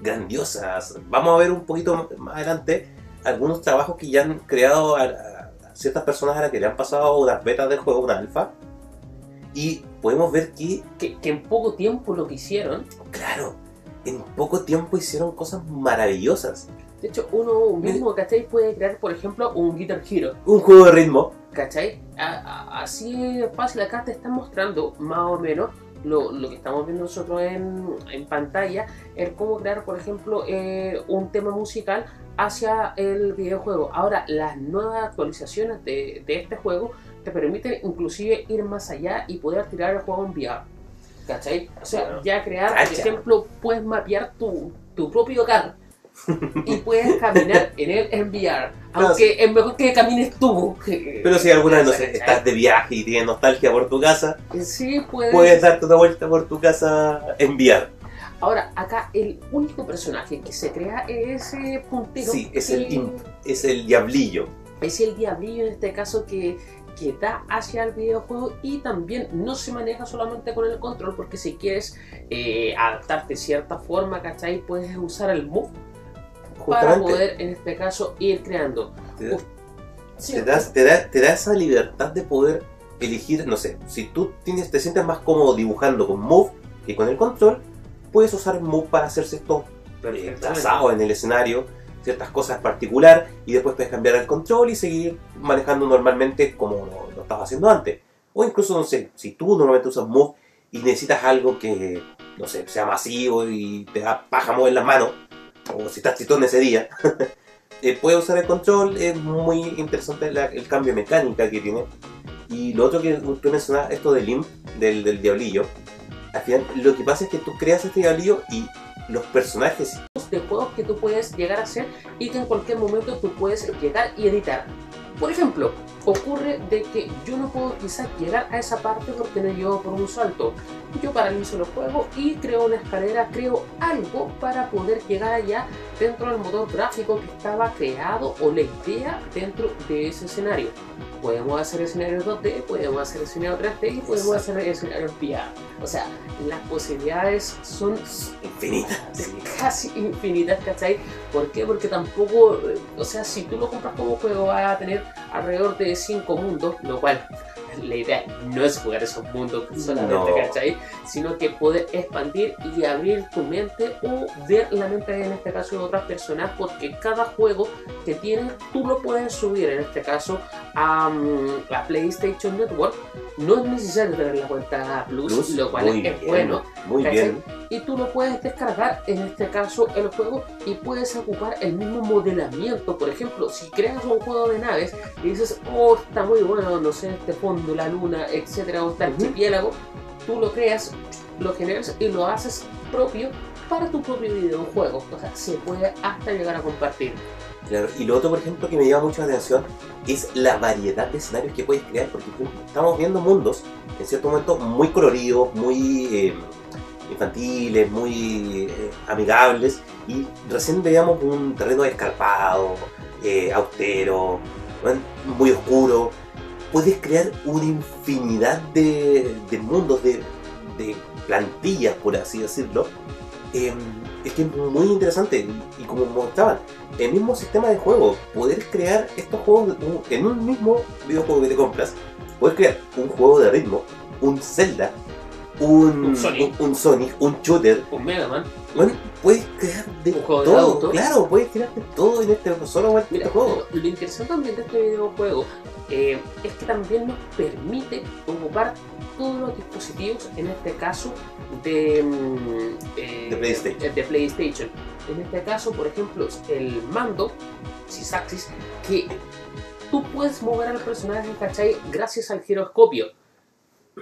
grandiosas. Vamos a ver un poquito más adelante algunos trabajos que ya han creado a, a ciertas personas a las que le han pasado unas betas del juego, una alfa. Y podemos ver que Que, que en poco tiempo lo que hicieron. Claro, en poco tiempo hicieron cosas maravillosas. De hecho, uno mismo, ¿cachai? Puede crear, por ejemplo, un Guitar Hero. Un juego de ritmo, ¿Cachai? A- a- así fácil, acá te están mostrando más o menos lo, lo que estamos viendo nosotros en, en pantalla, el cómo crear, por ejemplo, eh, un tema musical hacia el videojuego. Ahora, las nuevas actualizaciones de, de este juego te permiten inclusive ir más allá y poder tirar el juego en VR. ¿Cachai? O sea, Claro. ya crear, por ejemplo, puedes mapear tu, tu propio carro y puedes caminar en él en VR. Aunque es mejor que camines tú. Pero si alguna vez, no sé, ¿Cachai? estás de viaje y tienes nostalgia por tu casa, Sí, puedes. puedes darte una vuelta por tu casa en VR. Ahora, acá el único personaje que se crea es ese puntero. Sí, es el imp, es el diablillo. es el diablillo en este caso que, que da hacia el videojuego y también no se maneja solamente con el control porque si quieres eh, adaptarte de cierta forma, ¿cachai? Puedes usar el move para poder en este caso ir creando. te, da- Sí, te das- te da, te da esa libertad de poder elegir, no sé, si tú tienes, te sientes más cómodo dibujando con Move que con el control, puedes usar Move para hacer ciertos eh, trazados en el escenario, ciertas cosas particular y después puedes cambiar el control y seguir manejando normalmente como lo, lo estabas haciendo antes. O incluso, no sé, si tú normalmente usas Move y necesitas algo que, no sé, sea masivo y te da paja mover las manos, o si estás chitón ese día, *laughs* eh, puedes usar el control, es muy interesante el cambio de mecánica que tiene. Y lo otro que tú mencionabas, esto del imp, del, del diablillo, al final lo que pasa es que tú creas este diablillo y los personajes de juegos que tú puedes llegar a hacer y que en cualquier momento tú puedes llegar y editar. Por ejemplo, ocurre de que yo no puedo quizás llegar a esa parte porque me llevo por un salto. Yo paralizo el juego y creo una escalera, creo algo para poder llegar allá dentro del motor gráfico que estaba creado o la idea dentro de ese escenario. Podemos hacer escenarios 2D, podemos hacer escenarios 3D y podemos hacer escenarios VR. O sea, las posibilidades son infinitas. *laughs* sí. casi infinitas, ¿cachai? ¿Por qué? Porque tampoco, eh, o sea, si tú lo compras como juego vas a tener alrededor de 5 mundos, lo cual la idea no es jugar esos mundos solamente, No. ¿cachai? Sino que poder expandir y abrir tu mente o ver la mente en este caso de otras personas, porque cada juego que tienes tú lo puedes subir en este caso a, mm, a PlayStation Network. No es necesario tener la cuenta Plus, Plus, lo cual es bien, bueno Muy ¿cachai? bien. Y tú lo puedes descargar en este caso el juego y puedes ocupar el mismo modelamiento. Por ejemplo si creas un juego de naves y dices oh está muy bueno no sé este fondo la luna etcétera o este Ujú. archipiélago tú lo creas lo generas y lo haces propio para tu propio videojuego. O sea se puede hasta llegar a compartir. Claro, y lo otro, por ejemplo, que me llama mucho la atención es la variedad de escenarios que puedes crear, porque estamos viendo mundos, en cierto momento, muy coloridos, muy eh, infantiles, muy eh, amigables, y recién veíamos un terreno escarpado, eh, austero, muy oscuro. Puedes crear una infinidad de, mundos, de, plantillas, por así decirlo. Eh, es que es muy interesante, y, como mostraban, el mismo sistema de juego, poder crear estos juegos en un mismo videojuego que te compras, puedes crear un juego de ritmo, un Zelda, un, Un Sonic. un, un Sonic, un shooter, un Mega Man bueno, puedes crear de Un juego de todo, autos. claro, puedes crear de todo en este solo en este Mira, juego. lo, lo interesante también de este videojuego eh, es que también nos permite ocupar todos los dispositivos, en este caso de, mm, eh, De PlayStation. de PlayStation. En este caso, por ejemplo, el mando, Sysaxis, que tú puedes mover al personaje, ¿cachai? Gracias al giroscopio.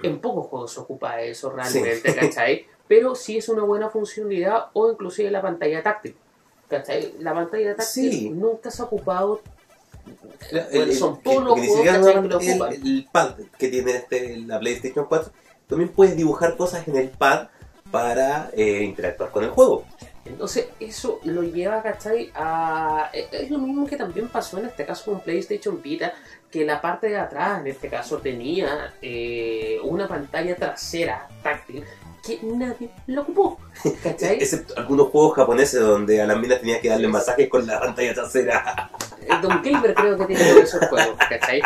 En pocos juegos se ocupa eso realmente, Sí. ¿cachai? Pero sí es una buena funcionalidad o inclusive la pantalla táctil. ¿Cachai? La pantalla táctil Sí. nunca se ha ocupado El- Bueno, son todos los juegos, el, el pad que tiene este, la PlayStation 4, también puedes dibujar cosas en el pad para eh, interactuar con el juego. Entonces, eso lo lleva, ¿cachai? A... Es es lo mismo que también pasó en este caso con PlayStation Vita, que la parte de atrás, en este caso, tenía eh, una pantalla trasera táctil que nadie lo ocupó, ¿cachai? *laughs* Excepto algunos juegos japoneses donde a las minas tenías que darle masajes con la pantalla trasera. El Don Gilbert creo que tiene esos juegos, ¿cachai?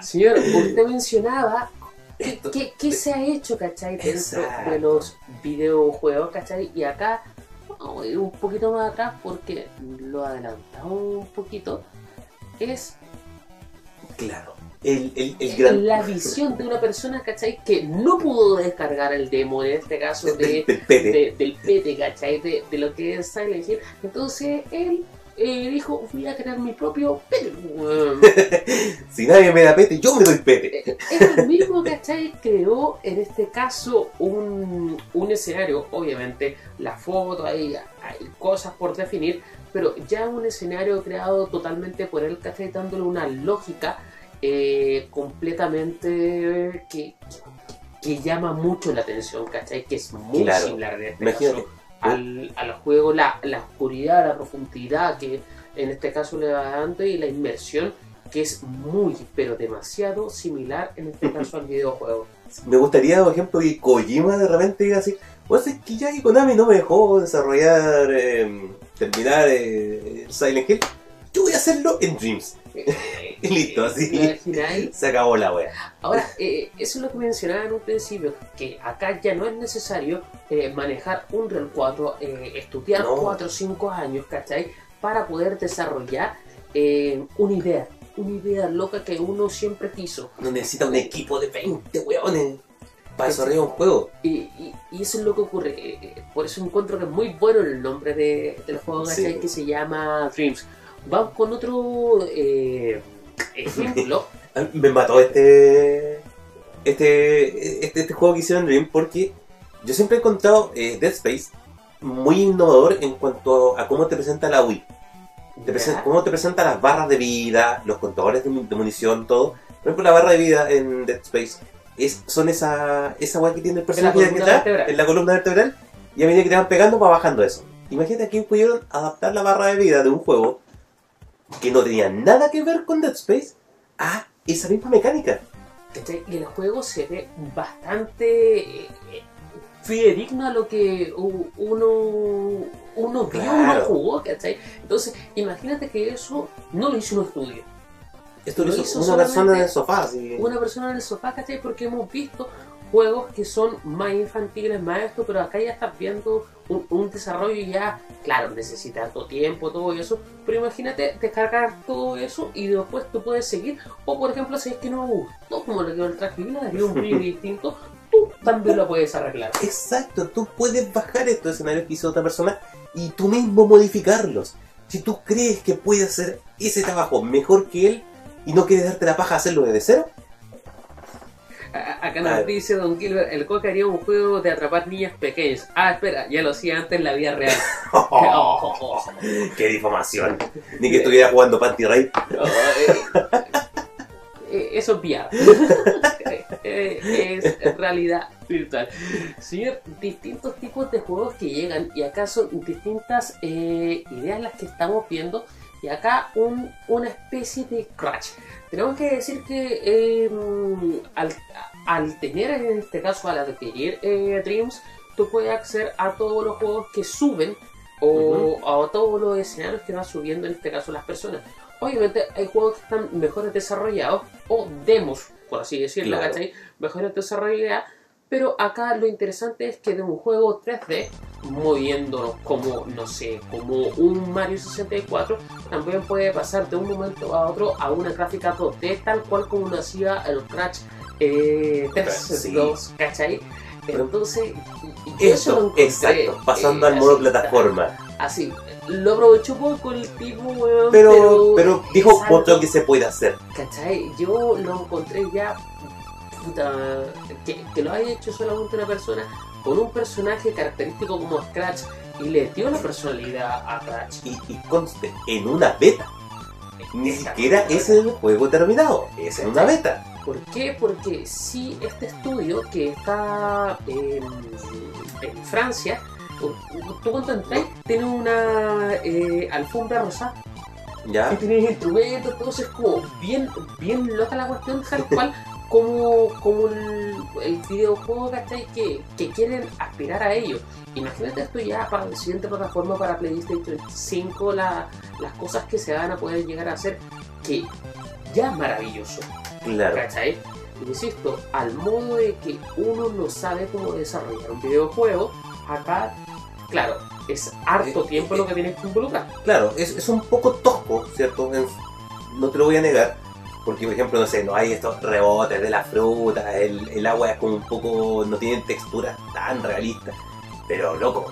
Señor, usted mencionaba ¿Qué, qué, qué se ha hecho, cachai, dentro Exacto. de los videojuegos, cachai? Y acá vamos a ir un poquito más atrás porque lo adelantamos un poquito. Es Claro. el, el, el gran... La visión de una persona, ¿cachai? Que no pudo descargar el demo, en este caso, *laughs* de, del, del pete. de- del PT, ¿cachai? De, de lo que es Silent Hill. Entonces él eh, dijo, voy a crear mi propio PT. weón. *laughs* Si nadie me da pete, yo me doy pete. Eh, Él mismo, ¿cachai? Creó en este caso un, un escenario, obviamente la foto, hay, hay cosas por definir, pero ya un escenario creado totalmente por él, ¿cachai? Dándole una lógica eh, completamente que, que llama mucho la atención, ¿cachai? Que es muy Claro. similar en este Imagínate. caso al, al juego, la, la oscuridad, la profundidad que en este caso le va dando y la inmersión que es muy, pero demasiado similar en este *laughs* caso al videojuego. Me gustaría, por ejemplo, que Kojima de repente diga así, pues es que ya Konami no me dejó desarrollar, eh, terminar eh, Silent Hill, yo voy a hacerlo en Dreams. Y *laughs* listo, así. ¿Me imagináis? Se acabó la wea. Ahora, eh, eso es lo que mencionaba en un principio, que acá ya no es necesario eh, manejar un Real 4, eh, estudiar No. 4 o 5 años, ¿cachai? Para poder desarrollar eh, una idea, una idea loca que uno siempre quiso. No necesita un equipo de 20 weones para desarrollar un juego. Y, y- y eso es lo que ocurre. eh, eh, Por eso encuentro que es muy bueno el nombre de- del juego Sí. ¿cachai? que se llama Dreams. Vamos con otro eh, ejemplo. A *laughs* mí Me mató este, este, este, este juego que hicieron Dream porque yo siempre he encontrado eh, Dead Space muy innovador en cuanto a cómo te presenta la Wii. Te presenta- ¿ya? cómo te presenta las barras de vida, los contadores de, mu- de munición, todo. Por ejemplo, la barra de vida en Dead Space es, son esa, esa weá que tiene el personaje En la columna en la columna vertebral, y a medida que te van pegando va bajando eso. Imagínate aquí pudieron adaptar la barra de vida de un juego que no tenía nada que ver con Dead Space a esa misma mecánica. ¿cachai? Y el juego se ve bastante eh, fidedigno a lo que uno, uno vio, uno jugó, ¿cachai? Entonces, imagínate que eso no lo hizo un estudio. Esto Lo hizo hizo una persona en el sofá. Una persona en el sofá, ¿cachai? Porque hemos visto juegos que son más infantiles, más esto, pero acá ya estás viendo un, un desarrollo ya, claro, necesita harto tiempo, todo eso, pero imagínate descargar todo eso y después tú puedes seguir, o por ejemplo, si es que no me gustó como le quedó el traje y le daría un brillo *laughs* distinto, tú también lo puedes arreglar. Exacto, tú puedes bajar estos escenarios que hizo otra persona y tú mismo modificarlos. Si tú crees que puedes hacer ese trabajo mejor que él y no quieres darte la paja a hacerlo desde cero, Acá nos dice Don Gilbert, el Coca haría un juego de atrapar niñas pequeñas. Ah, espera, ya lo hacía antes en la vida real. *laughs* ¡Qué difamación! Ni que estuviera jugando Panty Raid. Oh, eh, eh, eso es VR. *laughs* *laughs* Eh, es realidad virtual. Señor, distintos tipos de juegos que llegan y acá son distintas eh, ideas las que estamos viendo y acá un- una especie de crash. Tenemos que decir que eh, al, al tener en este caso a la adquirir eh, Dreams, tú puedes acceder a todos los juegos que suben o a todos los escenarios que van subiendo en este caso las personas. Obviamente hay juegos que están mejores desarrollados o demos, por así decirlo, Claro. ¿cachai? Mejores desarrollados. Pero acá lo interesante es que de un juego 3D, moviéndonos como, no sé, como un Mario 64, también puede pasar de un momento a otro a una gráfica 2D, tal cual como lo hacía el Crash eh, 3 Sí. 2, ¿cachai? Entonces, eso lo Eso, encontré, exacto, pasando eh, al modo plataforma. Así, lo aprovechó poco el tipo, weón. Pero, pero dijo otro que se puede hacer. ¿Cachai? Yo lo encontré ya. Puta. Que, que lo haya hecho solamente una persona con un personaje característico como Scratch y le dio la personalidad a Scratch. Y, y conste, en una beta. Ni siquiera es el juego terminado, es en una beta. ¿Por qué? Porque si este estudio que está en, en Francia, tú cuando entras, tiene una eh, alfombra rosa ¿Ya? tienes instrumentos, todo eso es como bien, bien loca la cuestión, tal *laughs* cual como, como el, el videojuego ¿cachai? Que, que quieren aspirar a ello. Imagínate esto ya para la siguiente plataforma, para PlayStation 5, la- las cosas que se van a poder llegar a hacer, que ya es maravilloso. Claro. ¿Cachai? Insisto, al modo de que uno no sabe cómo desarrollar un videojuego, acá, claro, es harto Eh, tiempo eh, lo que tienes que involucrar. Claro, es, es un poco tosco, ¿cierto? En- no te lo voy a negar. Porque, por ejemplo, no sé, no hay estos rebotes de la fruta, el, el agua es como un poco. no tiene textura tan realista. Pero, loco,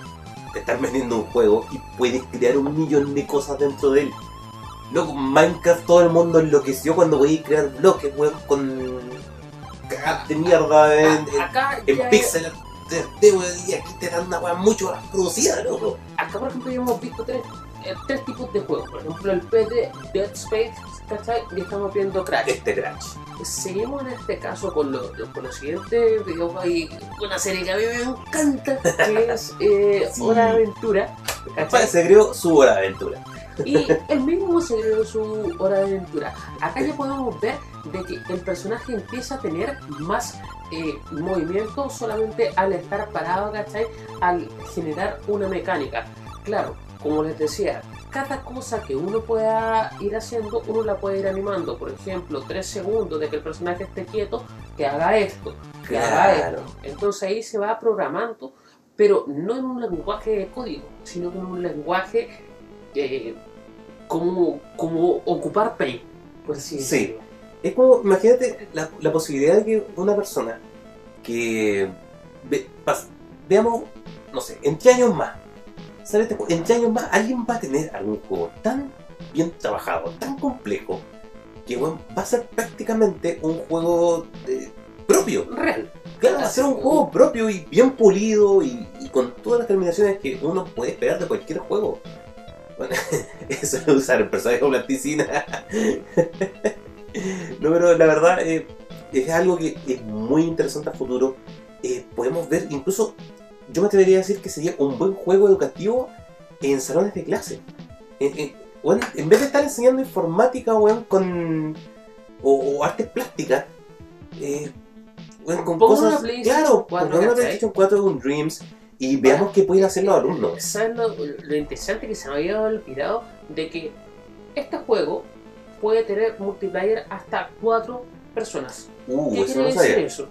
te están vendiendo un juego y puedes crear un millón de cosas dentro de él. Loco, Minecraft todo el mundo enloqueció cuando podías crear bloques, weón, con. cagadas de mierda en, en, Acá, en ya- pixel 3D, weón, y aquí te dan una weá mucho más producida, loco. acá, por ejemplo, ya hemos visto tres, eh, tres tipos de juegos. Por ejemplo, el PD Dead Space, ¿cachai? Y estamos viendo Crash. Este crash. Seguimos en este caso con lo, con lo siguiente, digamos, hay una serie que a mí me encanta, que *laughs* es eh, Sí. Hora de Aventura. ¿cachai? Se creó su hora de aventura. Y el mismo se creó su hora de aventura. Acá ya podemos ver de que el personaje empieza a tener más eh, movimiento solamente al estar parado, ¿cachai? Al generar una mecánica. Claro, como les decía, cada cosa que uno pueda ir haciendo, uno la puede ir animando. Por ejemplo, tres segundos de que el personaje esté quieto, que haga esto, que haga esto. Entonces ahí se va programando, pero no en un lenguaje de código, sino en un lenguaje eh, como, como ocupar Paint, por así Sí. Es como, imagínate la, la posibilidad de que una persona que ve- pas- veamos, no sé, en qué años más, ¿sabes? este juego? En qué años más alguien va a tener algún juego tan bien trabajado, tan complejo, que bueno, va a ser prácticamente un juego de- propio. Real. Claro, va a ser un juego propio y bien pulido y, y con todas las terminaciones que uno puede esperar de cualquier juego. Bueno, *laughs* eso es usar el personaje como plasticina. *laughs* *laughs* no, pero la verdad eh, es algo que es muy interesante a futuro. Eh, podemos ver, incluso yo me atrevería a decir que sería un buen juego educativo en salones de clase. En, en- weón, en vez de estar enseñando informática weón, con, o, o artes plásticas, eh, weón, con cosas. una PlayStation claro, 4, ponga una. PlayStation 4 un Dreams y veamos qué pueden hacer los alumnos. ¿Sabes lo, lo interesante que se me había olvidado? De que este juego puede tener multiplayer hasta cuatro personas. Uh, ¿Qué eso quiere no decir eso?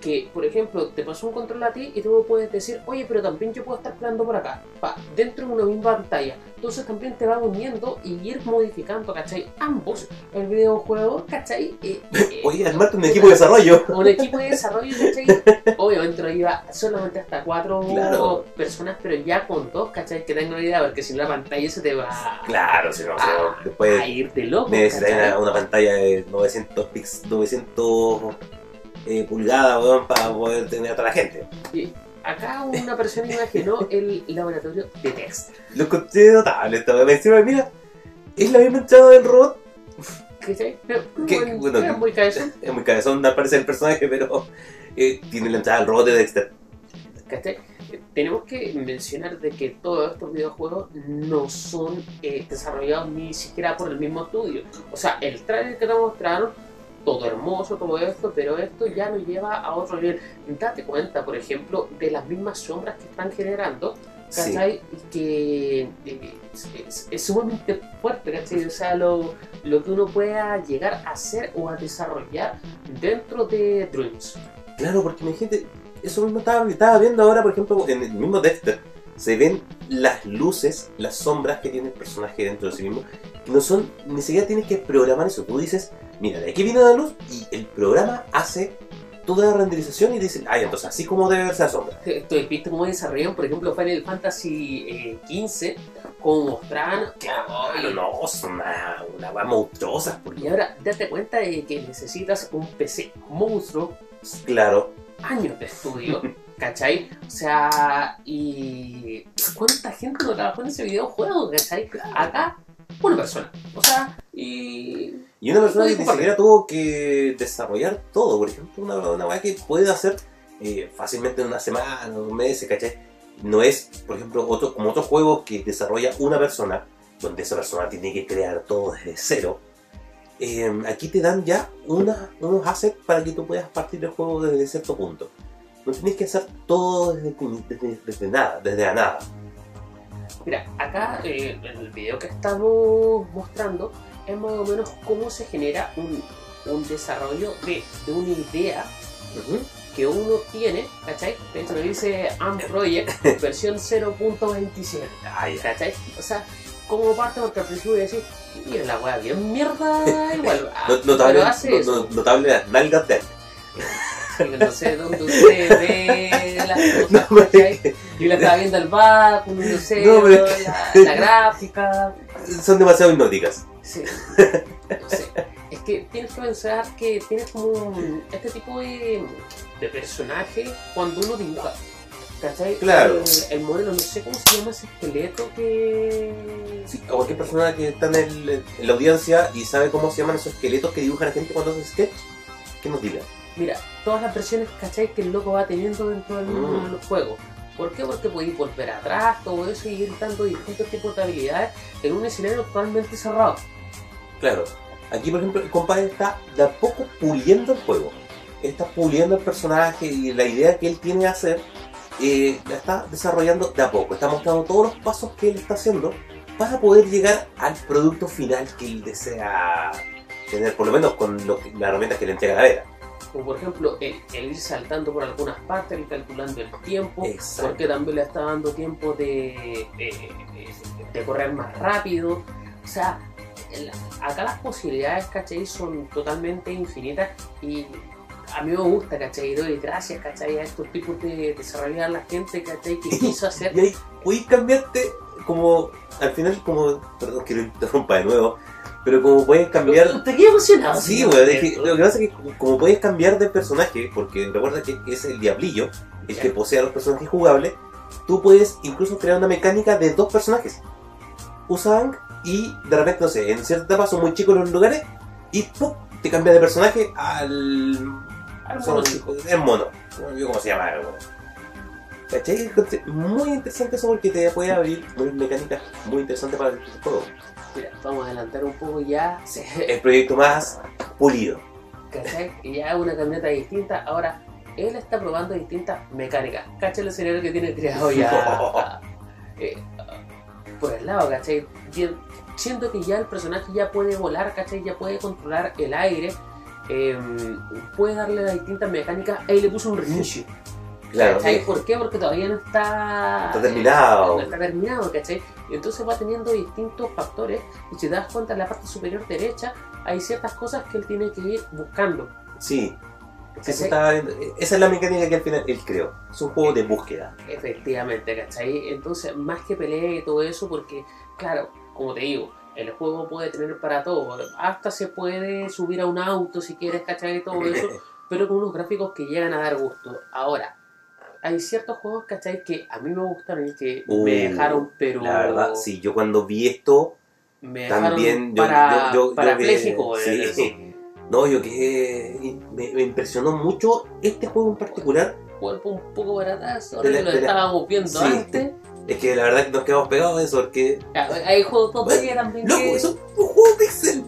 Que, por ejemplo, te pasó un control a ti y tú puedes decir, oye, pero también yo puedo estar plegando por acá, pa, dentro de una misma pantalla. Entonces también te va uniendo y ir modificando, ¿cachai? Ambos, el videojuego, ¿cachai? Eh, *laughs* eh, Oye, armarte un equipo de desarrollo. un equipo de desarrollo, ¿cachai? *laughs* Obviamente no iba solamente hasta cuatro Claro. personas, pero ya con dos, ¿cachai? Que tengo una idea, porque si no la pantalla se te va Claro, si no, o sea, Ah, después a ir de loco. una, una pantalla de 900, pix, 900 eh, pulgadas weón, para poder tener a toda la gente. Acá una persona imaginó el laboratorio de Dexter. Lo encontré notable esta weón. Encima, mira, es la misma entrada del robot. Pero, ¿Qué? Bueno, era muy cabezón, Es muy cabezón, al parecer el personaje, *laughs* pero eh, tiene la entrada del robot de Dexter. ¿cachai? Tenemos que mencionar de que todos estos videojuegos no son eh, desarrollados ni siquiera por el mismo estudio. O sea, el trailer que nos mostraron, todo hermoso, todo esto, pero esto ya nos lleva a otro nivel. Date cuenta, por ejemplo, de las mismas sombras que están generando, Sí. ¿cachai? Y que eh, es, es- sumamente fuerte, ¿cachai? O sea, lo, lo que uno pueda llegar a hacer o a desarrollar dentro de Dreams. Claro, porque imagínate, eso mismo estaba, estaba viendo ahora, por ejemplo, en el mismo Dexter. Se ven las luces, las sombras que tiene el personaje dentro de sí mismo. No son, ni siquiera tienes que programar eso. Tú dices, mira, de aquí viene la luz y el programa hace toda la renderización y dice, ay, entonces así como debe verse la sombra. ¿Viste cómo desarrollan, por ejemplo, Final Fantasy eh, XV? Cómo mostraban. Claro, no, son una, una monstruosa. porque- Y ahora, date cuenta de que necesitas un PC monstruo, Claro, años de estudio, *laughs* ¿cachai? O sea, y. ¿Cuánta gente no trabajó en ese videojuego, ¿cachai? Acá, una persona. O sea, y. Y una persona que ni siquiera tuvo que desarrollar todo, por ejemplo, una, una weá que puede hacer eh, fácilmente en una semana, un mes, ¿cachai? No es, por ejemplo, otro, como otros juegos que desarrolla una persona, donde esa persona tiene que crear todo desde cero. eh, aquí te dan ya una, unos assets para que tú puedas partir del juego desde cierto punto. No tienes que hacer todo desde, el desde, desde nada, desde la nada. Mira, acá eh, en el video que estamos mostrando es más o menos cómo se genera un, un desarrollo de, de una idea que uno tiene, ¿cachai? De hecho, me dice ARM Project *laughs* versión 0.27, Ah. ¿cachai? O sea, como parte porque al principio voy a decir, Y la weá bien mierda *laughs* igual. Ah, No- notable, pero hace no- notable las nalgas de *laughs* No sé dónde usted ve las *laughs* cosas, No, que Yo le estaba viendo el báculo, no sé, No, pero la, la gráfica. son demasiado hipnóticas. Sí. No sé. Es que tienes que pensar que tienes como un- este tipo de, de personaje cuando uno dibuja. ¿Cachai? Claro. El, el modelo, no sé cómo se llama ese esqueleto que. Sí, a cualquier persona que está en, el- en la audiencia y sabe cómo se llaman esos esqueletos que dibujan la gente cuando hace sketch, que nos diga. Mira, todas las versiones, ¿cachai? Que el loco va teniendo dentro del Mm. juego. ¿Por qué? Porque podéis volver atrás, todo eso, y ir dando distintos tipos de habilidades en un escenario totalmente cerrado. Claro, aquí por ejemplo el compadre está de a poco puliendo el juego. Está puliendo el personaje y la idea que él tiene de hacer eh, la está desarrollando de a poco. Está mostrando todos los pasos que él está haciendo para poder llegar al producto final que él desea tener, por lo menos con lo que- las herramientas que le entrega la Vera. Como por ejemplo, el, el ir saltando por algunas partes, el calculando el tiempo, Exacto. porque también le está dando tiempo de, de, de- de correr más rápido. O sea, acá las posibilidades, ¿cachai? Son totalmente infinitas y a mí me gusta, ¿cachai? Y doy gracias, ¿cachai? A estos tipos de desarrollar la gente, ¿cachai? Que *laughs* quiso hacer. Y ahí puedes cambiarte como, al final como, perdón que lo interrumpa de nuevo, pero como puedes cambiar... Te quedé emocionado. Sí, güey, es que Alberto. lo que pasa es que como puedes cambiar de personaje, porque recuerda que es el diablillo, el que posee a los personajes jugables, tú puedes incluso crear una mecánica de dos personajes. Usan y de repente, no sé, en cierta etapa son muy chicos los lugares y ¡pum! te cambia de personaje al... Al mono. Es mono. Cómo se llama. ¿Cachai? Muy interesante eso porque te puede abrir muy mecánicas muy interesantes para el juego. Mira, vamos a adelantar un poco ya. El proyecto más pulido. ¿Cachai? Y ya una camioneta distinta. Ahora, él está probando distintas mecánicas. ¿Cachai? El escenario que tiene creado ya *laughs* eh, por el lado, ¿cachai? Siento que ya el personaje ya puede volar, ¿cachai? Ya puede controlar el aire. eh, puede darle las distintas mecánicas. Ahí le puso un reinicio. Claro. ¿Cachai? eh, ¿Por qué? Porque todavía no está... Está terminado. No está terminado, ¿cachai? Y entonces va teniendo distintos factores y si te das cuenta en la parte superior derecha hay ciertas cosas que él tiene que ir buscando. Sí, ¿cachai? estaba viendo. Esa es la mecánica que al final él creó. Es un juego de búsqueda. Efectivamente, ¿cachai? Entonces, más que pelea y todo eso, porque, claro, como te digo, el juego puede tener para todo. Hasta se puede subir a un auto si quieres, ¿cachai? Todo eso, *laughs* pero con unos gráficos que llegan a dar gusto. Ahora, hay ciertos juegos, ¿cachai? Que a mí me gustaron y que Uh, me dejaron, pero. La verdad, sí, yo cuando vi esto, Me también. Para, yo, yo, yo parapléjico, *laughs* eh, sí. No, yo que me, me impresionó mucho este juego en particular. Vuelvo un poco atrás, De la- lo de la- estábamos viendo Sí. antes. Es que la verdad que nos quedamos pegados de eso, porque. Hay juegos 2D también ¡Loco! que. ¡Es un juego pixel!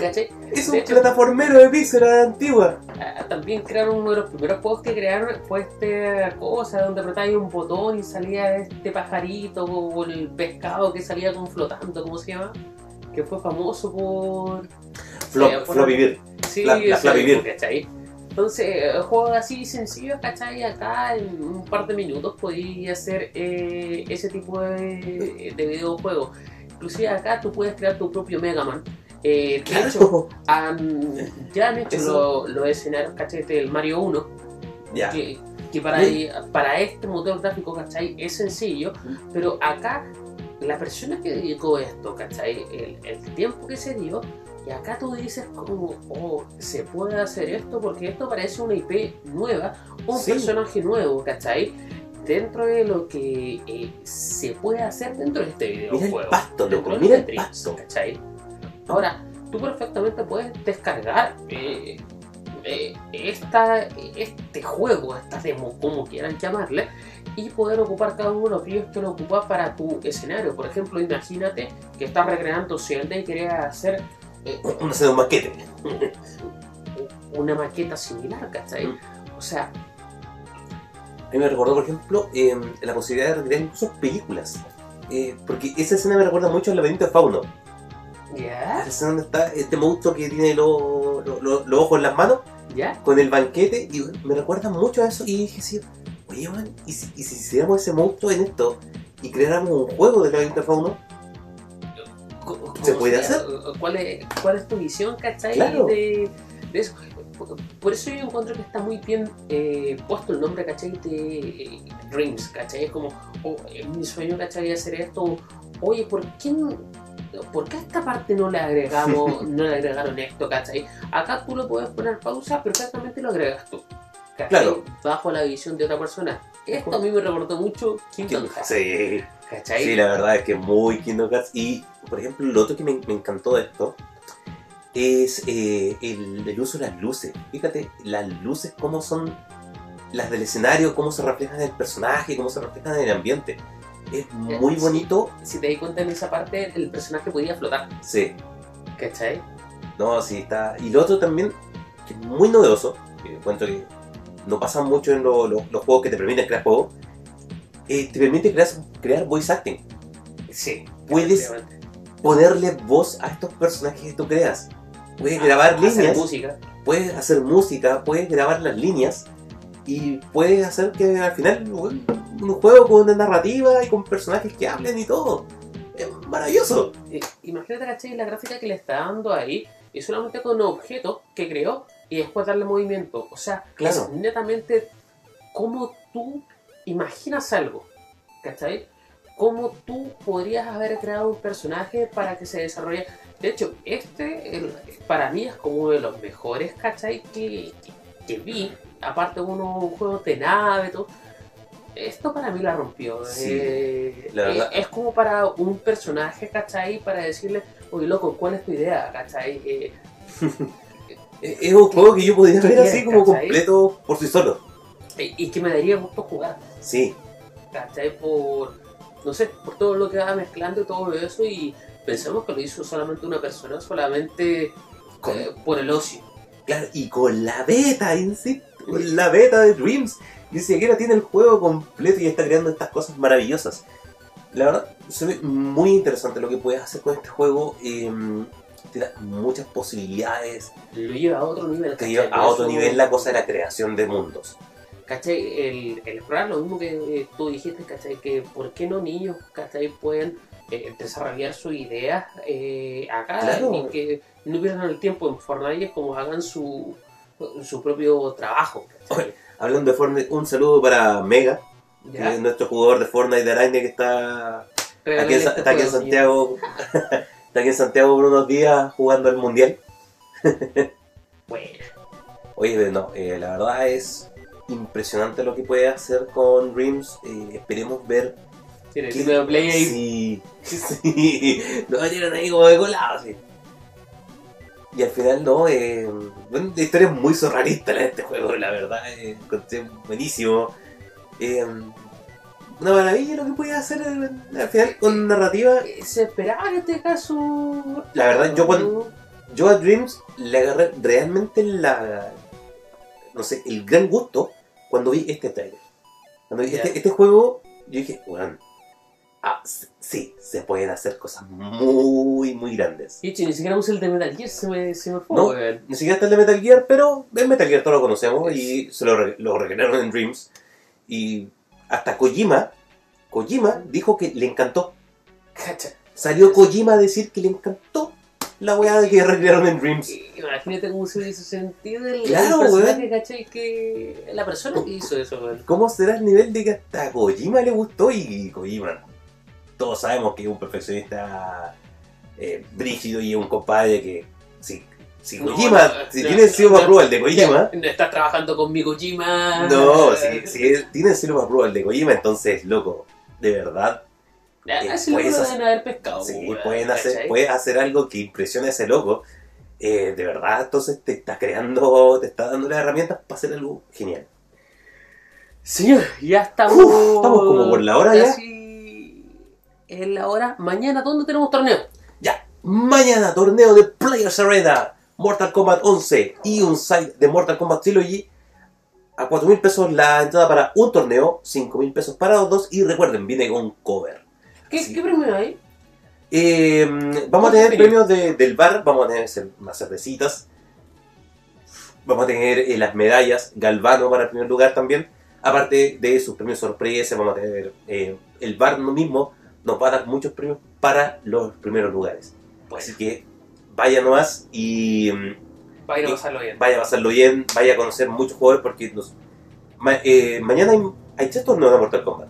¿Cachai? Es De un hecho- plataformero de la antigua. Ah, También crearon uno de los primeros juegos que crearon fue esta cosa donde apretabas un botón y salía este pajarito o el pescado que salía como flotando, ¿cómo se llama? Que fue famoso por... Flop, Sí, por- Floppy Bird. Sí, La- la mismo, Bird. ¿cachai? Entonces, eh, juegos así sencillos, ¿cachai? Acá en un par de minutos podías hacer eh, ese tipo de, de videojuegos. Inclusive acá tú puedes crear tu propio Mega Man. Eh, de hecho, ya han hecho lo- los escenarios, ¿cachai? Del Mario 1, ya. que, que para, para este motor gráfico, ¿cachai? Es sencillo, pero acá la persona que dedicó esto, ¿cachai? El, el tiempo que se dio, y acá tú dices como, oh, se puede hacer esto porque esto parece una IP nueva, un Sí. personaje nuevo, ¿cachai? Dentro de lo que eh, se puede hacer dentro de este Mira videojuego. el pasto, loco. Mira el pasto. ¿cachai? Ahora, tú perfectamente puedes descargar eh, eh, esta, este juego, esta demo, como quieran llamarle, y poder ocupar cada uno de los brillos que lo ocupas para tu escenario. Por ejemplo, imagínate que estás recreando Zelda y querías hacer eh, Un hacer un maquete. *laughs* una maqueta similar, ¿cachai? Mm. O sea, A mí me recordó, por ejemplo, eh, la posibilidad de recrear incluso películas. Eh, porque esa escena me recuerda mucho al laberinto de Fauno. ¿Ya? La escena donde está este monstruo que tiene los los- los ojos en las manos ¿Ya? con el banquete. Y me recuerda mucho a eso. Y dije así, oye, man, ¿y si, y si hiciéramos ese monstruo en esto y creáramos un juego de Fauno? Co- Se ¿Cómo puede hacer. ¿Cuál es, cuál es tu visión, cachai? Claro. De, de eso. Por- eso yo encuentro que está muy bien eh, puesto el nombre, ¿cachai? De eh, Dreams, ¿cachai? Es como, oh, mi sueño, ¿cachai? Hacer esto. Oye, ¿por qué, ¿por qué a esta parte no le agregamos, *laughs* no le agregaron esto, ¿cachai? Acá tú lo puedes poner pausa, perfectamente lo agregas tú. ¿cachai? Claro. Bajo la visión de otra persona. Esto a mí me recordó mucho Kingdom Hearts. Sí. ¿Cachai? Sí, la verdad es que muy Kingdom Hearts. Y, por ejemplo, lo otro que me, me encantó de esto es eh, el, el uso de las luces. Fíjate, las luces, cómo son las del escenario, cómo se reflejan en el personaje, cómo se reflejan en el ambiente. Es muy sí. bonito. Si te das cuenta en esa parte, el personaje podía flotar. Sí, ¿Cachai? no, sí está. Y lo otro también, que es muy novedoso, que encuentro que no pasa mucho en lo- lo- los juegos que te permiten crear juegos, eh, te permite crear, crear voice acting. Sí. Puedes ponerle voz a estos personajes que tú creas. Puedes grabar Hacer líneas, música. puedes hacer música, puedes grabar las líneas y puedes hacer que al final un juego con una narrativa y con personajes que hablen y todo. Es maravilloso. Imagínate, ¿cachai? La gráfica que le está dando ahí y solamente con objetos que creó y después darle movimiento. O sea, Claro. es netamente cómo tú imaginas algo. ¿Cachai? Cómo tú podrías haber creado un personaje para que se desarrolle. De hecho, este el- para mí es como uno de los mejores, ¿cachai? Que, que, que vi. Aparte, uno, un juego de nave, todo. Esto para mí la rompió. Sí, Eh, la eh, es como para un personaje, ¿cachai? Para decirle, oye, loco, ¿cuál es tu idea, ¿cachai? Eh, Es *laughs* es un juego que yo podría ¿Qué ver así como cachai? completo por sí solo. y y que me daría gusto jugar, Sí, ¿cachai? Por, no sé, por todo lo que va mezclando y todo eso. Y pensamos que lo hizo solamente una persona, solamente Con- eh, por el ocio. claro, y con la beta, insisto, con la beta de Dreams. Ni siquiera tiene el juego completo y está creando estas cosas maravillosas. La verdad, se ve muy interesante lo que puedes hacer con este juego. eh, te da muchas posibilidades. Lo lleva a otro nivel. Te ¿cachai? lleva a otro nivel la cosa de la creación de mundos. ¿Cachai? El, el explorar lo mismo que eh, tú dijiste, ¿cachai? Que por qué no niños, ¿cachai? Pueden eh, desarrollar sus ideas eh, acá Claro. y que no pierdan el tiempo en Fortnite como hagan su, su propio trabajo. ¿cachai? Hablando de Fortnite, un saludo para Mega, que es nuestro jugador de Fortnite de Araña que está aquí en, este está aquí Santiago. *laughs* está aquí en Santiago por unos días jugando al Mundial. Bueno, Oye, no, eh, la verdad es impresionante lo que puede hacer con Dreams. Eh, esperemos ver. tiene el de play ahí. Sí, *laughs* sí. Lo metieron ahí como de colado, sí. Y al final, no, eh, bueno, la historia es muy surrealista la de este juego, la verdad. Eh, buenísimo. Eh, una maravilla lo que puede hacer eh, al final con narrativa. Eh, Se esperaba en este caso. La verdad, yo cuando- Yo a Dreams le agarré realmente la. No sé, el gran gusto cuando vi este trailer. Cuando vi este, este juego, yo dije, bueno, ah, sí, se pueden hacer cosas muy, muy grandes. Y ni siquiera usé el de Metal Gear, se me, se me fue. No. Ni siquiera está el de Metal Gear, pero el Metal Gear todos lo conocemos y se lo, re- lo recrearon en Dreams. Y hasta Kojima, Kojima dijo que le encantó. Cacha. Salió Kojima a decir que le encantó la weá de que recrearon en Dreams. Imagínate cómo se hubiese sentido el, Claro, personaje, ¿cachai? Que la persona que hizo eso, weón. ¿Cómo será el nivel de que hasta Kojima le gustó? Y Kojima, todos sabemos que es un perfeccionista eh, brígido y es un compadre que, si, si No, Kojima, no, si no, tiene prueba el de Kojima, No estás trabajando con mi Kojima. no, si, si tiene prueba el de Kojima, entonces, loco, de verdad, Ya, eh, Así lo puedes deben haber pescado. sí, pueden hacer, puedes hacer algo que impresione a ese loco. eh, de verdad, entonces te está creando, te está dando las herramientas para hacer algo genial. Señor, ya estamos. Uf, estamos como por la hora ya. Casi En la hora. Mañana, ¿dónde tenemos torneo? Ya, mañana torneo de Players Arena, Mortal Kombat 11 y un site de Mortal Kombat Trilogy. A 4 mil pesos la entrada para un torneo, 5 mil pesos para los dos y recuerden, viene con cover. ¿Qué, Sí. ¿qué premio hay? Eh, vamos a tener premios de- del bar, vamos a tener unas cervecitas, vamos a tener eh, las medallas, Galvano para el primer lugar también, aparte de sus premios sorpresa, vamos a tener eh, el bar mismo, nos va a dar muchos premios para los primeros lugares. Bueno, Así que vaya nomás y mm, vaya a y- pasarlo bien. vaya a pasarlo bien, vaya a conocer muchos jugadores porque nos- ma- eh, mañana hay, hay tres torneos de Mortal Kombat.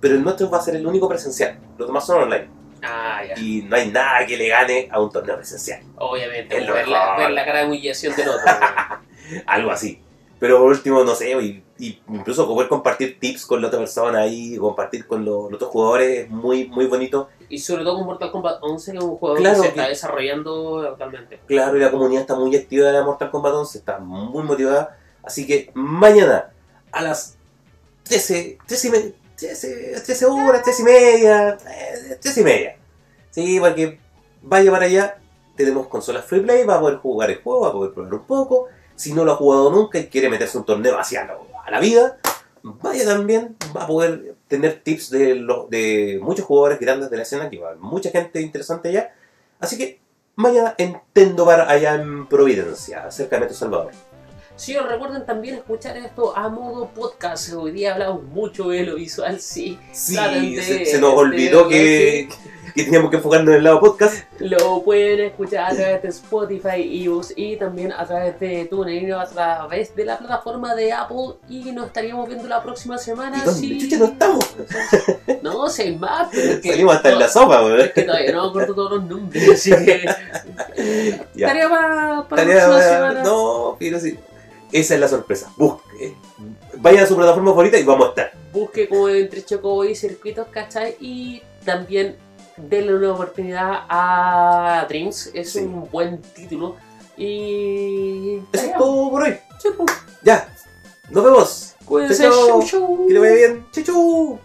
Pero el nuestro va a ser el único presencial. Los demás son online. Ah, ya. Y no hay nada que le gane a un torneo presencial. Obviamente, ver la, ver la cara de humillación del otro. *laughs* Algo así. Pero por último, no sé, y, y incluso poder compartir tips con la otra persona ahí, compartir con los, los otros jugadores es muy, muy bonito. y sobre todo con Mortal Kombat 11, que es un juego Claro que se que- está desarrollando actualmente. Claro, y la comunidad está muy activa de Mortal Kombat 11, está muy motivada. Así que mañana a las 13, 13, y me- 13, 13 horas, 13 y media, eh, 13 y media. Sí, porque vaya para allá, tenemos consolas free play, va a poder jugar el juego, va a poder probar un poco. Si no lo ha jugado nunca y quiere meterse un torneo hacia la, a la vida, vaya también, va a poder tener tips de, muchos jugadores grandes de la escena, que va mucha gente interesante allá. Así que mañana en Tendo Bar allá en Providencia, cerca de Metro Salvador. Sí, os recuerden también escuchar esto a modo podcast. Hoy día hablamos mucho de lo visual, sí. Sí, se, se nos olvidó que, que teníamos que enfocarnos en el lado podcast. Lo pueden escuchar a través de Spotify, iVoox y también a través de TuneIn, a través de la plataforma de Apple. Y nos estaríamos viendo la próxima semana. ¿Y sí. chucha no estamos? *laughs* No, si hay más, pero es que, Salimos hasta en la sopa, weón. es que todavía no me acuerdo todos los nombres, así que. *laughs* Ya. Tarea para, para Tarea- la próxima semana. No, pero sí. Esa es la sorpresa. Busque. Vaya a su plataforma favorita y vamos a estar. busque como entre Chocobo y circuitos, ¿cachai? Y también denle una oportunidad a Dreams, es Sí. un buen título. Y. Eso es todo por hoy. sí, pues, Ya. Nos vemos. Cuídense, chau, chau. Que le vaya bien. Chau, chau.